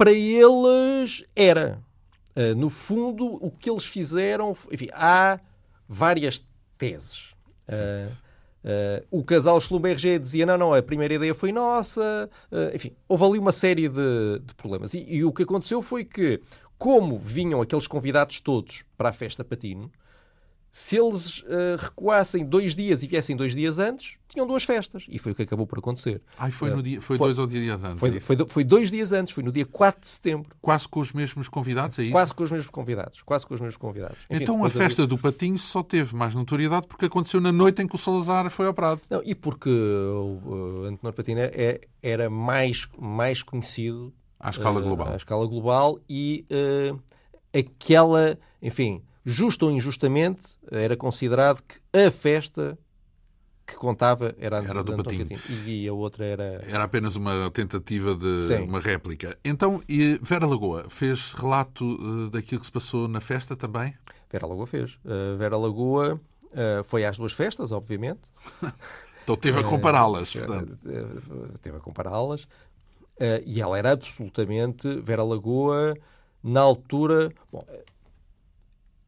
para eles era. Uh, no fundo, o que eles fizeram. Enfim, há várias teses. Uh, uh, o casal Schlumberger dizia: não, não, a primeira ideia foi nossa. enfim, houve ali uma série de, de problemas. E, e, o que aconteceu foi que, como vinham aqueles convidados todos para a festa Patino, se eles recuassem dois dias e viessem dois dias antes, tinham duas festas. E foi o que acabou por acontecer. Ai, foi, no dia, foi, foi dois ou dias antes? Foi, foi, foi, dois dias antes, foi no dia 4 de setembro. Quase com os mesmos convidados, é isso? Quase com os mesmos convidados. Quase com os mesmos convidados. Enfim, então a festa do Patinho só teve mais notoriedade porque aconteceu na noite em que o Salazar foi ao Prado. Não, e porque o, o Antenor Patinho é, era mais, mais conhecido à escala global. Uh, à escala global e uh, aquela, enfim, justo ou injustamente, era considerado que a festa que contava era, era do Patinho. E a outra era... Era apenas uma tentativa de Sim. uma réplica. Então, e Vera Lagoa fez relato uh, daquilo que se passou na festa também? Vera Lagoa fez. Uh, Vera Lagoa uh, foi às duas festas, obviamente. então teve a compará-las, portanto. Teve a compará-las. e ela era absolutamente... Vera Lagoa, na altura... Bom,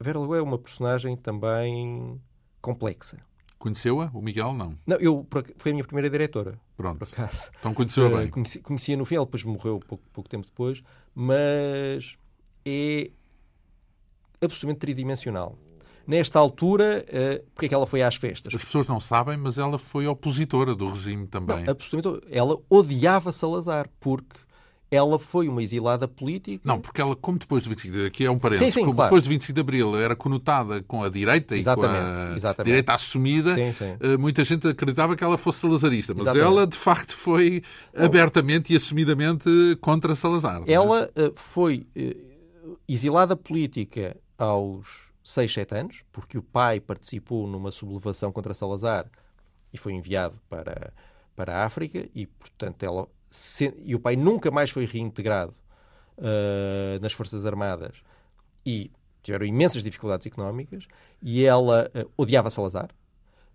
Vera Lagoa é uma personagem também complexa. Conheceu-a? O Miguel não? Não, eu, foi a minha primeira diretora. Pronto. Por acaso. Então conheceu-a bem. Uh, conheci, conhecia no fim, ele depois morreu pouco, pouco tempo depois, mas é absolutamente tridimensional. Nesta altura, uh, porque é que ela foi às festas? As pessoas não sabem, mas ela foi opositora do regime também. Não, absolutamente. Ela odiava Salazar, porque ela foi uma exilada política. Não, porque ela, como depois de 25 de Abril, aqui é um parênteses, sim, sim, como claro. depois de 25 de Abril era conotada com a direita exatamente, e com a exatamente. direita assumida, sim, eh, muita gente acreditava que ela fosse salazarista, mas exatamente. ela de facto foi abertamente e assumidamente contra Salazar. É? Ela é? foi uh, exilada política aos 6, 7 anos, porque o pai participou numa sublevação contra Salazar e foi enviado para, para a África e, portanto, ela se, e o pai nunca mais foi reintegrado uh, nas Forças Armadas e tiveram imensas dificuldades económicas e ela uh, odiava Salazar.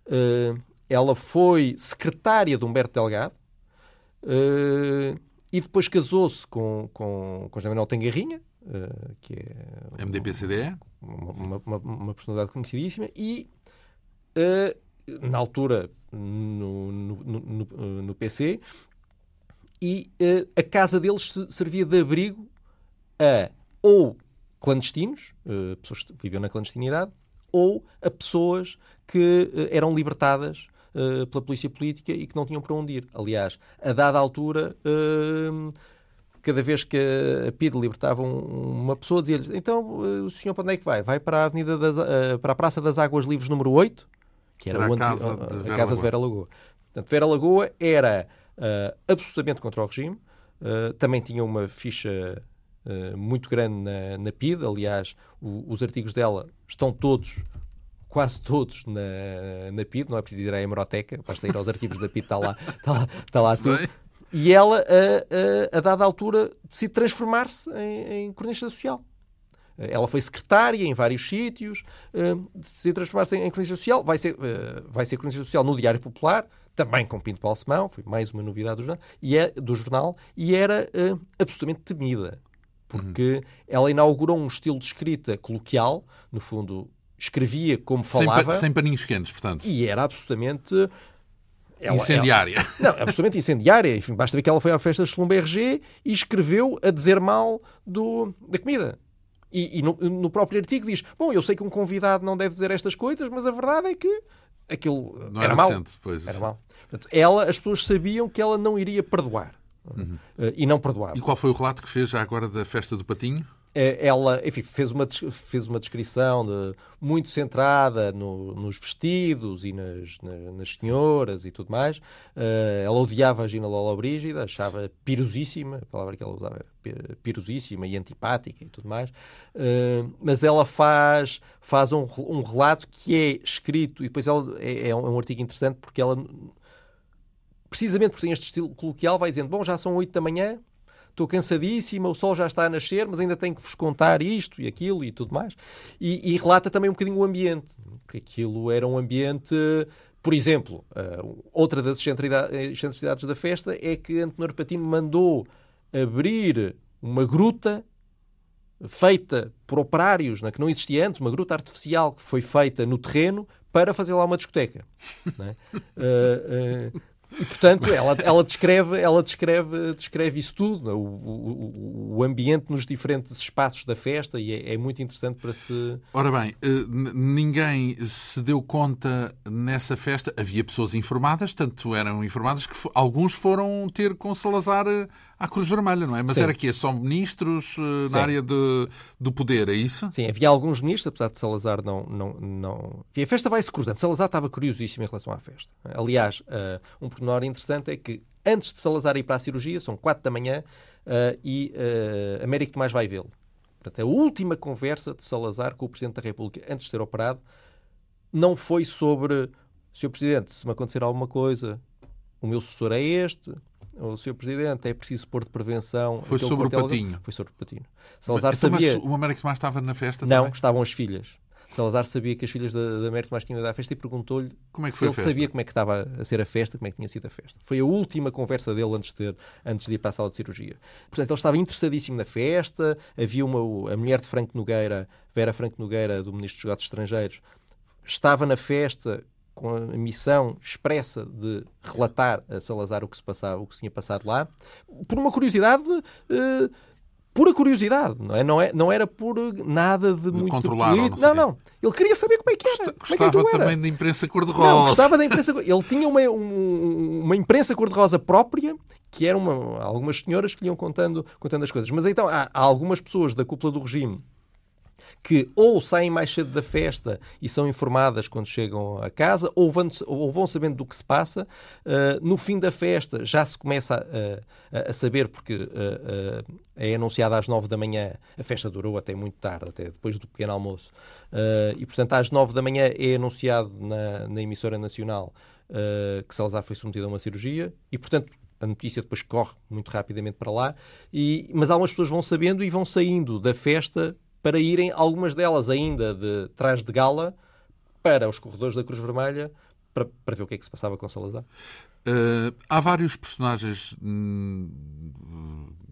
Uh, ela foi secretária de Humberto Delgado e depois casou-se com, com, com José Manuel Tengarrinha, que é MDP-CDE, uma, uma, uma, personalidade conhecidíssima, e na altura no, no, no, no PC e uh, a casa deles servia de abrigo a ou clandestinos, uh, pessoas que viviam na clandestinidade, ou a pessoas que uh, eram libertadas pela polícia política e que não tinham para onde ir. Aliás, a dada altura, cada vez que a PID libertava uma pessoa, dizia-lhes: então o senhor para onde é que vai? Vai para a, Avenida das, para a Praça das Águas Livres número 8, que era, era a, casa, de, a casa de Vera Lagoa. Portanto, Vera Lagoa era uh, absolutamente contra o regime. Uh, também tinha uma ficha uh, muito grande na, na PID. Aliás, o, os artigos dela estão todos, quase todos, na, na PID. Não é preciso ir à hemeroteca, basta ir aos arquivos da PID, está lá, está lá, está lá tudo. E ela, a, a, a dada altura, decide transformar-se em, em cronista social. Ela foi secretária em vários sítios, decide transformar-se em cronista social, vai ser, vai ser cronista social no Diário Popular, também com Pinto Balsemão, foi mais uma novidade do jornal, e, é, do jornal, e era uh, absolutamente temida, porque uhum. ela inaugurou um estilo de escrita coloquial, no fundo, escrevia como falava. Sem, sem paninhos quentes, portanto. E era absolutamente. Ela, incendiária. Ela, não, absolutamente incendiária. Enfim, basta ver que ela foi à festa de Schlumberger e escreveu a dizer mal do, da comida. E, e no, no, próprio artigo diz: Bom, eu sei que um convidado não deve dizer estas coisas, mas a verdade é que aquilo não era, era pois. Era mau. Portanto, ela, as pessoas sabiam que ela não iria perdoar. Uhum. Uh, e não perdoava. E qual foi o relato que fez já agora da festa do Patinho? Eh, ela, enfim, fez uma, fez uma descrição de, muito centrada no, nos vestidos e nas, nas, nas, senhoras e tudo mais. Uh, ela odiava a Gina Lola Brígida, achava pirosíssima, a palavra que ela usava era pirosíssima e antipática e tudo mais. Uh, mas ela faz, faz um, um relato que é escrito, e depois ela, é, é um, é artigo interessante porque ela precisamente porque tem este estilo coloquial, vai dizendo: Bom, já são 8 da manhã, estou cansadíssima, o sol já está a nascer, mas ainda tenho que vos contar isto e aquilo e tudo mais. E, e relata também um bocadinho o ambiente, porque aquilo era um ambiente. Por exemplo, uh, outra das excentricidades da festa é que Antenor Patino mandou abrir uma gruta feita por operários, né, que não existia antes, uma gruta artificial que foi feita no terreno para fazer lá uma discoteca. uh, uh, E, portanto, ela, ela, descreve, ela descreve, descreve isso tudo, o, o, o ambiente nos diferentes espaços da festa, e é, é muito interessante para se. Ora bem, eh, ninguém se deu conta nessa festa. Havia pessoas informadas, tanto eram informadas que alguns foram ter com Salazar eh, à Cruz Vermelha, não é? Mas Sim. era que são ministros uh, na área de, do poder, é isso? Sim, havia alguns ministros, apesar de Salazar não. não, não... Enfim, a festa vai-se cruzando. Salazar estava curiosíssimo em relação à festa. Aliás, uh, um pormenor interessante é que antes de Salazar ir para a cirurgia, são quatro da manhã, uh, e uh, Américo Tomás vai vê-lo. Portanto, a última conversa de Salazar com o Presidente da República antes de ser operado não foi sobre Sr. Presidente, se me acontecer alguma coisa, o meu sucessor é este, o Sr. Presidente, é preciso pôr de prevenção. Foi sobre o Patinho. Foi sobre o Patinho. Salazar mas, sabia... Mas o Américo Tomás estava na festa Não, também? estavam as filhas. Salazar sabia que as filhas da, da Américo Tomás tinham ido à festa e perguntou-lhe é se ele sabia como é que estava a ser a festa, como é que tinha sido a festa. Foi a última conversa dele antes de, ter, antes de ir para a sala de cirurgia. Portanto, ele estava interessadíssimo na festa. Havia uma, a mulher de Franco Nogueira, Vera Franco Nogueira, do Ministro dos Negócios Estrangeiros, estava na festa com a missão expressa de relatar a Salazar o que se passava, o que se tinha passado lá, por uma curiosidade uh, pura curiosidade, não é? Não, é, não era por nada de, de muito controlado. Não, não, não, Ele queria saber como é que era. Gostava como é que também da imprensa cor-de-rosa. Gostava da imprensa. Ele tinha uma, um, uma imprensa cor-de-rosa própria, que eram algumas senhoras que lhe iam contando, contando as coisas. Mas então há, há algumas pessoas da cúpula do regime que ou saem mais cedo da festa e são informadas quando chegam a casa, ou vão, ou vão sabendo do que se passa. Uh, no fim da festa já se começa a, a, a saber, porque uh, uh, é anunciada às nove da manhã, a festa durou até muito tarde, até depois do pequeno almoço, e portanto às nove da manhã é anunciado na, na emissora nacional que Salazar foi submetido a uma cirurgia e portanto a notícia depois corre muito rapidamente para lá, e, mas algumas pessoas vão sabendo e vão saindo da festa para irem, algumas delas ainda de trás de gala, para os corredores da Cruz Vermelha, para, para ver o que é que se passava com Salazar. Uh, há vários personagens, hum,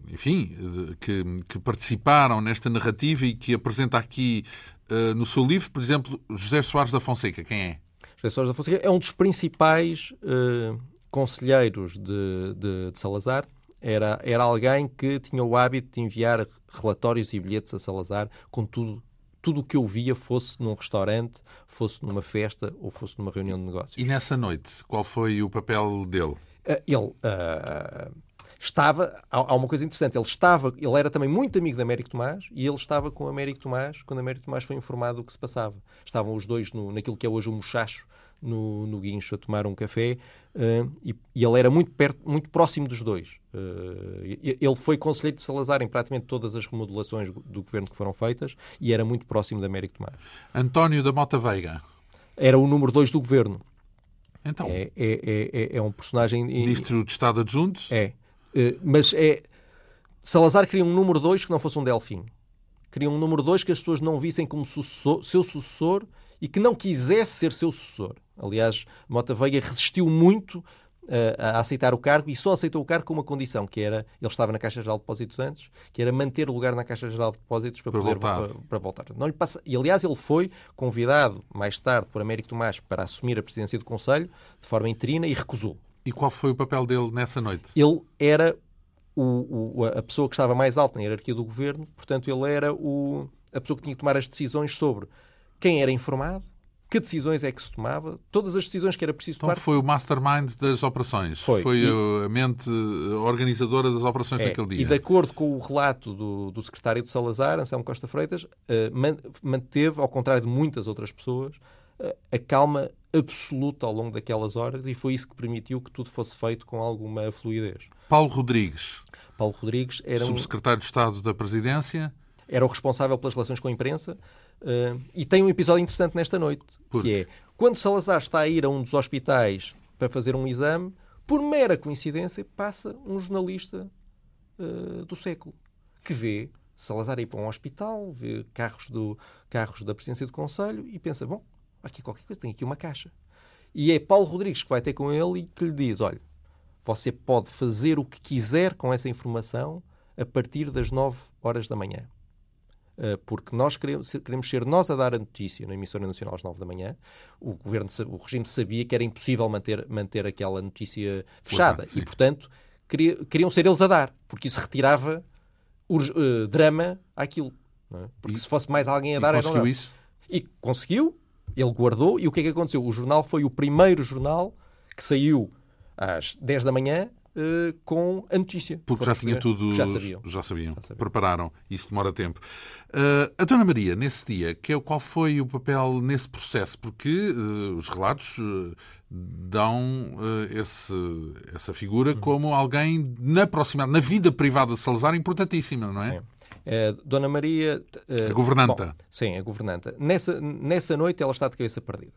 enfim, que, que, participaram nesta narrativa e que apresenta aqui uh, no seu livro, por exemplo, José Soares da Fonseca. Quem é? José Soares da Fonseca é um dos principais uh, conselheiros de, de, de Salazar era, era alguém que tinha o hábito de enviar relatórios e bilhetes a Salazar com tudo tudo o que eu via fosse num restaurante, fosse numa festa ou fosse numa reunião de negócios. E nessa noite, qual foi o papel dele? Uh, ele uh, estava. Há, há, uma coisa interessante. Ele estava. Ele era também muito amigo de Américo Tomás e ele estava com Américo Tomás quando Américo Tomás foi informado do que se passava. Estavam os dois no, naquilo que é hoje o Mochacho, no, no guincho a tomar um café uh, e, e, ele era muito, perto, muito próximo dos dois. Uh, ele foi conselheiro de Salazar em praticamente todas as remodelações do governo que foram feitas e era muito próximo de Américo Tomás. António da Mota Veiga. Era o número dois do governo. Então. É, é, é, é um personagem. Ministro de Estado adjunto? É. Uh, mas é. Salazar queria um número dois que não fosse um Delfim. Queria um número dois que as pessoas não vissem como sucessor, seu sucessor e que não quisesse ser seu sucessor. Aliás, Mota Veiga resistiu muito uh, a aceitar o cargo e só aceitou o cargo com uma condição, que era, ele estava na Caixa Geral de Depósitos antes, que era manter o lugar na Caixa Geral de Depósitos para, para poder voltar. Para, para voltar. Não lhe passa... E, aliás, ele foi convidado mais tarde por Américo Tomás para assumir a presidência do Conselho, de forma interina, e recusou. E qual foi o papel dele nessa noite? Ele era o, o, a pessoa que estava mais alta na hierarquia do governo, portanto, ele era o, a pessoa que tinha que tomar as decisões sobre quem era informado, que decisões é que se tomava, todas as decisões que era preciso então tomar. foi o mastermind das operações. Foi, foi e... a mente organizadora das operações é, naquele dia. E de acordo com o relato do, do secretário de Salazar, Anselmo Costa Freitas, uh, manteve, ao contrário de muitas outras pessoas, uh, a calma absoluta ao longo daquelas horas e foi isso que permitiu que tudo fosse feito com alguma fluidez. Paulo Rodrigues. Paulo Rodrigues era subsecretário um... de Estado da Presidência. Era o responsável pelas relações com a imprensa Uh, e tem um episódio interessante nesta noite, que é quando Salazar está a ir a um dos hospitais para fazer um exame, por mera coincidência, passa um jornalista uh, do século que vê Salazar ir para um hospital, vê carros, do, carros da presidência do Conselho e pensa: bom, aqui qualquer coisa, tem aqui uma caixa. E é Paulo Rodrigues que vai ter com ele e que lhe diz: olha, você pode fazer o que quiser com essa informação a partir das 9 horas da manhã uh, porque nós queremos, queremos ser nós a dar a notícia na emissora nacional às 9 da manhã. O governo, o regime sabia que era impossível manter, manter aquela notícia fechada e, portanto, queria, queriam ser eles a dar, porque isso retirava uh, drama àquilo. É? Porque e, se fosse mais alguém a dar, era conseguiu isso? E conseguiu, ele guardou, e o que é que aconteceu? O jornal foi o primeiro jornal que saiu às 10 da manhã uh, com a notícia. Porque já tinha tudo. Já sabiam. Já sabiam. Já sabiam. Prepararam. Isso demora tempo. Uh, a Dona Maria, nesse dia, que é, qual foi o papel nesse processo? Porque uh, os relatos dão esse, essa figura uhum. como alguém na proximidade, na vida privada de Salazar, importantíssima, não é? Uh, Dona Maria. Uh, a governanta. Bom, sim, a governanta. Nessa, nessa noite ela está de cabeça perdida.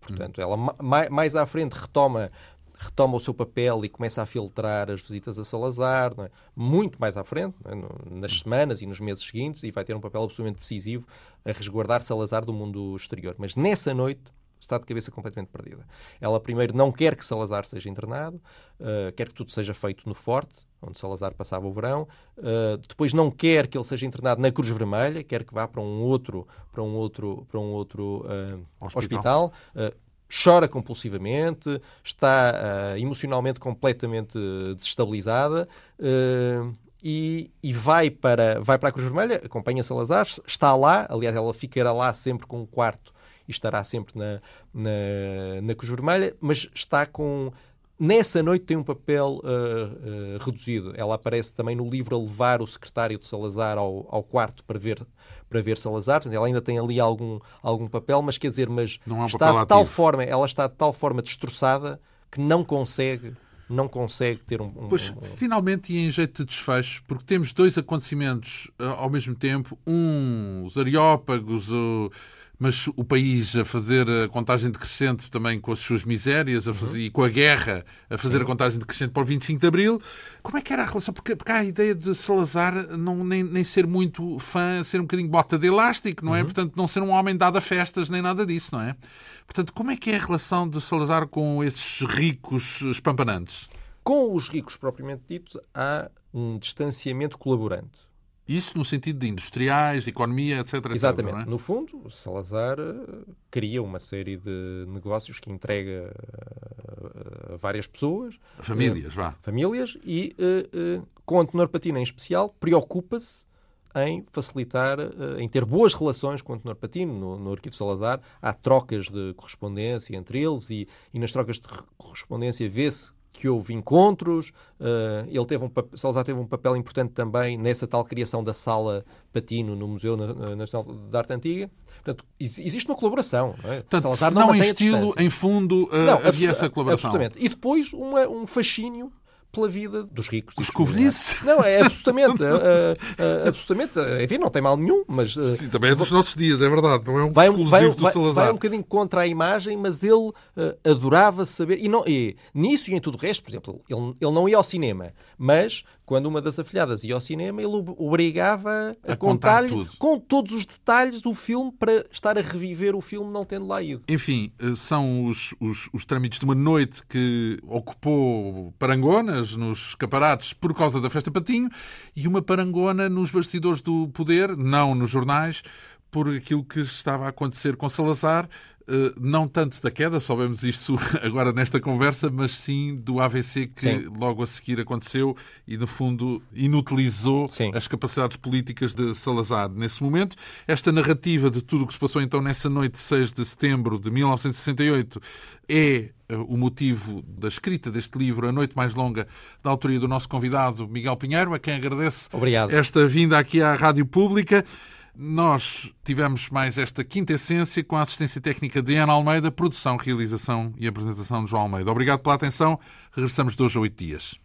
Portanto, hum. ela mais, mais à frente retoma retoma o seu papel e começa a filtrar as visitas a Salazar, é? muito mais à frente, é? nas semanas e nos meses seguintes, e vai ter um papel absolutamente decisivo a resguardar Salazar do mundo exterior. Mas nessa noite está de cabeça completamente perdida. Ela primeiro não quer que Salazar seja internado, uh, quer que tudo seja feito no Forte, onde Salazar passava o verão. Uh, depois não quer que ele seja internado na Cruz Vermelha, quer que vá para um outro, para um outro, para um outro uh, hospital. hospital chora compulsivamente, está uh, emocionalmente completamente desestabilizada uh, e, e, vai, para, vai para a Cruz Vermelha, acompanha Salazar, está lá, aliás, ela ficará lá sempre com um quarto e estará sempre na, na, na Cruz Vermelha, mas está com Nessa noite tem um papel uh, uh, reduzido. Ela aparece também no livro a levar o secretário de Salazar ao, ao quarto para ver, para ver Salazar. Ela ainda tem ali algum, algum papel, mas quer dizer, mas é um está de tal forma, ela está de tal forma destroçada que não consegue não consegue ter um. um pois, um... finalmente, e em jeito de desfecho, porque temos dois acontecimentos uh, ao mesmo tempo: um, os areópagos, o mas o país a fazer a contagem decrescente também com as suas misérias a fazer, uhum. e com a guerra a fazer Sim. a contagem decrescente para o 25 de Abril. Como é que era a relação? Porque, porque há a ideia de Salazar não, nem, nem ser muito fã, ser um bocadinho bota de elástico, não é? Uhum. Portanto, não ser um homem dado a festas nem nada disso, não é? Portanto, como é que é a relação de Salazar com esses ricos espampanantes? Com os ricos propriamente ditos, há um distanciamento colaborante. Isso no sentido de industriais, economia, etc. Exatamente. Etc, é? No fundo, Salazar eh, cria uma série de negócios que entrega a várias pessoas. Famílias, vá. Famílias e, uh, uh, com Antenor Patina em especial, preocupa-se em facilitar, em ter boas relações com Antenor Patino. No, no Arquivo Salazar há trocas de correspondência entre eles e, e nas trocas de correspondência vê-se que houve encontros, uh, ele teve um, Salazar teve um papel importante também nessa tal criação da sala Patino no Museu Nacional de Arte Antiga. Portanto, existe uma colaboração. Não é? Portanto, Salazar não, não em estilo, em fundo, uh, não, havia essa colaboração. Absolutamente. E depois uma, um fascínio pela vida dos ricos. Os covilhices? Não, é absolutamente. é, é, absolutamente. Enfim, não tem mal nenhum, mas. Sim, também é dos nossos dias, é verdade. Não é um vai, exclusivo vai, do vai, Salazar. Vai um bocadinho contra a imagem, mas ele uh, adorava saber. E, não, e nisso e em tudo o resto, por exemplo, ele, ele não ia ao cinema, mas quando uma das afilhadas ia ao cinema, ele obrigava a, a contar-lhe com todos os detalhes do filme para estar a reviver o filme não tendo lá ido. Enfim, eh, são os, os, os trâmites de uma noite que ocupou parangonas nos escaparates por causa da festa Patinho e uma parangona nos bastidores do poder, não nos jornais, por aquilo que estava a acontecer com Salazar, eh, não tanto da queda, soubemos isso agora nesta conversa, mas sim do AVC que sim. logo a seguir aconteceu e, no fundo, inutilizou sim. as capacidades políticas de Salazar nesse momento. Esta narrativa de tudo o que se passou então nessa noite de 6 de setembro de 1968 é eh, o motivo da escrita deste livro, A Noite Mais Longa, da autoria do nosso convidado Miguel Pinheiro, a quem agradeço Obrigado. esta vinda aqui à Rádio Pública. Nós tivemos mais esta quinta essência com a assistência técnica de Ana Almeida, produção, realização e apresentação de João Almeida. Obrigado pela atenção. Regressamos de hoje a oito dias.